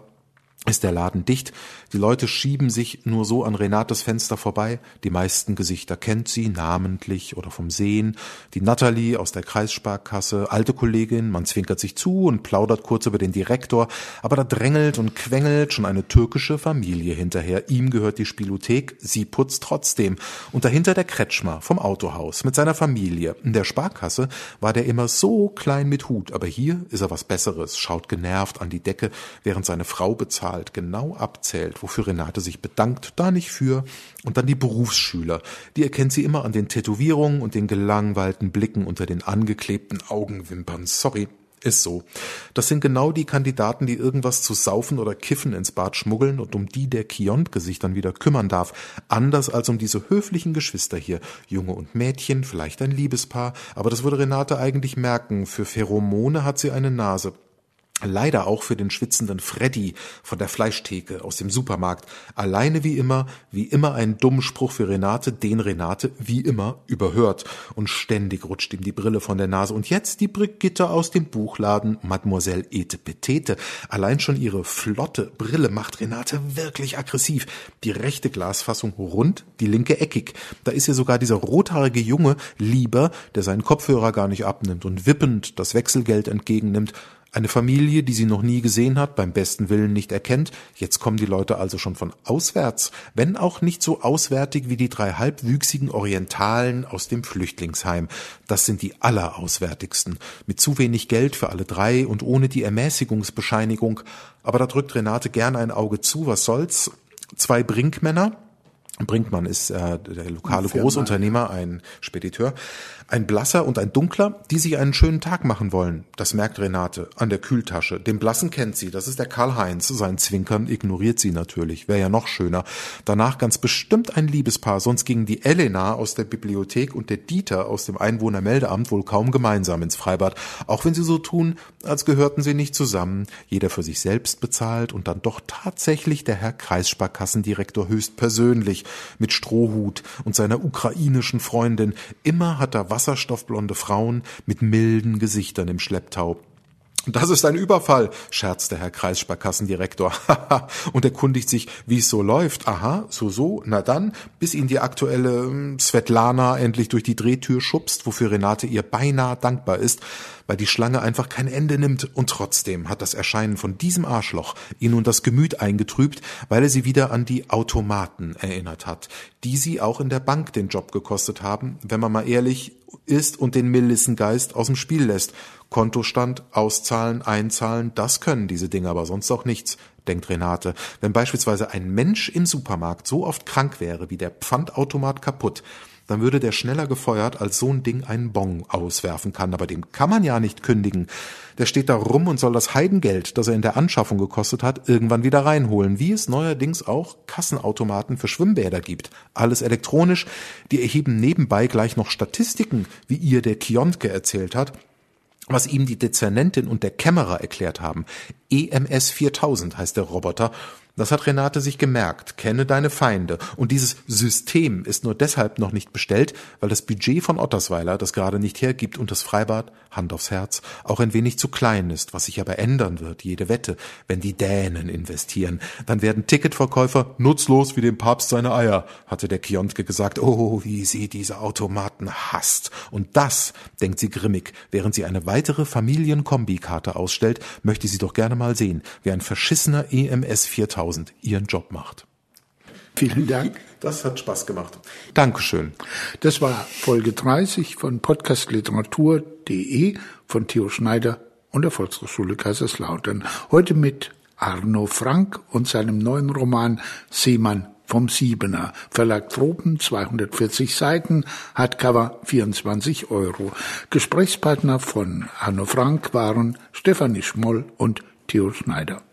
ist der Laden dicht. Die Leute schieben sich nur so an Renates Fenster vorbei. Die meisten Gesichter kennt sie, namentlich oder vom Sehen. Die Natalie aus der Kreissparkasse, alte Kollegin, man zwinkert sich zu und plaudert kurz über den Direktor, aber da drängelt und quengelt schon eine türkische Familie hinterher. Ihm gehört die Spielothek, sie putzt trotzdem. Und dahinter der Kretschmer vom Autohaus mit seiner Familie. In der Sparkasse war der immer so klein mit Hut, aber hier ist er was Besseres, schaut genervt an die Decke, während seine Frau bezahlt bezahlt, genau abzählt, wofür Renate sich bedankt, da nicht für. Und dann die Berufsschüler. Die erkennt sie immer an den Tätowierungen und den gelangweilten Blicken unter den angeklebten Augenwimpern. Sorry, ist so. Das sind genau die Kandidaten, die irgendwas zu saufen oder kiffen ins Bad schmuggeln und um die der Kiontke sich dann wieder kümmern darf. Anders als um diese höflichen Geschwister hier. Junge und Mädchen, vielleicht ein Liebespaar. Aber das würde Renate eigentlich merken. Für Pheromone hat sie eine Nase. Leider auch für den schwitzenden Freddy von der Fleischtheke aus dem Supermarkt. Alleine wie immer, wie immer ein dummen Spruch für Renate, den Renate wie immer überhört. Und ständig rutscht ihm die Brille von der Nase. Und jetzt die Brigitte aus dem Buchladen Mademoiselle Ete Petete. Allein schon ihre flotte Brille macht Renate wirklich aggressiv. Die rechte Glasfassung rund, die linke eckig. Da ist ihr sogar dieser rothaarige Junge lieber, der seinen Kopfhörer gar nicht abnimmt und wippend das Wechselgeld entgegennimmt eine Familie, die sie noch nie gesehen hat, beim besten Willen nicht erkennt. Jetzt kommen die Leute also schon von auswärts, wenn auch nicht so auswärtig wie die drei halbwüchsigen Orientalen aus dem Flüchtlingsheim. Das sind die allerauswärtigsten. Mit zu wenig Geld für alle drei und ohne die Ermäßigungsbescheinigung. Aber da drückt Renate gern ein Auge zu. Was soll's? Zwei Brinkmänner, Brinkmann ist äh, der lokale Großunternehmer, ein Spediteur, ein blasser und ein dunkler, die sich einen schönen Tag machen wollen. Das merkt Renate an der Kühltasche. Den blassen kennt sie, das ist der Karl-Heinz. Sein Zwinkern ignoriert sie natürlich, wäre ja noch schöner. Danach ganz bestimmt ein Liebespaar, sonst gingen die Elena aus der Bibliothek und der Dieter aus dem Einwohnermeldeamt wohl kaum gemeinsam ins Freibad, auch wenn sie so tun, als gehörten sie nicht zusammen, jeder für sich selbst bezahlt und dann doch tatsächlich der Herr Kreissparkassendirektor höchst persönlich mit Strohhut und seiner ukrainischen Freundin. Immer hat er wasserstoffblonde Frauen mit milden Gesichtern im Schlepptau. Das ist ein Überfall, scherzte Herr Kreissparkassendirektor. und erkundigt sich, wie es so läuft. Aha, so, so, na dann, bis ihn die aktuelle hm, Svetlana endlich durch die Drehtür schubst, wofür Renate ihr beinahe dankbar ist, weil die Schlange einfach kein Ende nimmt. Und trotzdem hat das Erscheinen von diesem Arschloch ihr nun das Gemüt eingetrübt, weil er sie wieder an die Automaten erinnert hat, die sie auch in der Bank den Job gekostet haben, wenn man mal ehrlich ist und den Melissengeist aus dem Spiel lässt. Kontostand, auszahlen, einzahlen, das können diese Dinge aber sonst auch nichts, denkt Renate. Wenn beispielsweise ein Mensch im Supermarkt so oft krank wäre wie der Pfandautomat kaputt, dann würde der schneller gefeuert, als so ein Ding einen Bon auswerfen kann. Aber dem kann man ja nicht kündigen. Der steht da rum und soll das Heidengeld, das er in der Anschaffung gekostet hat, irgendwann wieder reinholen. Wie es neuerdings auch Kassenautomaten für Schwimmbäder gibt. Alles elektronisch. Die erheben nebenbei gleich noch Statistiken, wie ihr der Kiontke erzählt hat was ihm die Dezernentin und der Kämmerer erklärt haben. EMS 4000 heißt der Roboter das hat Renate sich gemerkt. Kenne deine Feinde. Und dieses System ist nur deshalb noch nicht bestellt, weil das Budget von Ottersweiler das gerade nicht hergibt und das Freibad, Hand aufs Herz, auch ein wenig zu klein ist, was sich aber ändern wird, jede Wette, wenn die Dänen investieren. Dann werden Ticketverkäufer nutzlos wie dem Papst seine Eier, hatte der Kiontke gesagt. Oh, wie sie diese Automaten hasst. Und das, denkt sie grimmig, während sie eine weitere Familienkombikarte ausstellt, möchte sie doch gerne mal sehen, wie ein verschissener EMS 4000 ihren Job macht. Vielen Dank. Das hat Spaß gemacht. Dankeschön. Das war Folge 30 von podcastliteratur.de von Theo Schneider und der Volkshochschule Kaiserslautern. Heute mit Arno Frank und seinem neuen Roman Seemann vom Siebener. Verlag Tropen, 240 Seiten, Hardcover 24 Euro. Gesprächspartner von Arno Frank waren Stefanie Schmoll und Theo Schneider.